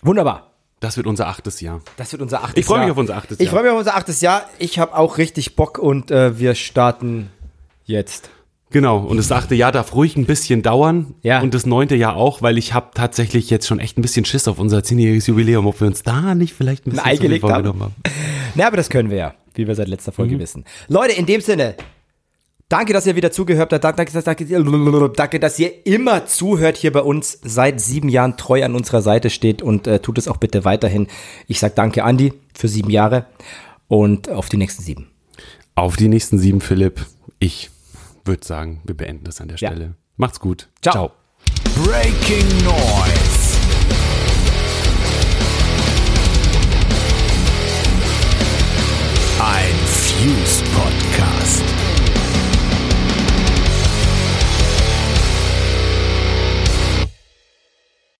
Wunderbar. Das wird unser achtes Jahr. Das wird unser achtes Ich freu mich Jahr. auf unser achtes Ich Jahr. freue mich auf unser achtes Jahr. Ich habe auch richtig Bock und äh, wir starten jetzt. Genau, und das achte Jahr darf ruhig ein bisschen dauern. Ja. Und das neunte Jahr auch, weil ich habe tatsächlich jetzt schon echt ein bisschen Schiss auf unser zehnjähriges Jubiläum, ob wir uns da nicht vielleicht ein bisschen Ei gelegt haben. haben. Na, aber das können wir ja, wie wir seit letzter Mhm. Folge wissen. Leute, in dem Sinne, danke, dass ihr wieder zugehört habt. Danke, danke, danke, danke, dass ihr immer zuhört hier bei uns, seit sieben Jahren treu an unserer Seite steht und äh, tut es auch bitte weiterhin. Ich sag danke, Andi, für sieben Jahre und auf die nächsten sieben. Auf die nächsten sieben, Philipp. Ich würde sagen, wir beenden das an der Stelle. Ja. Macht's gut. Ciao. Ciao. Breaking Noise. Ein Fuse Podcast.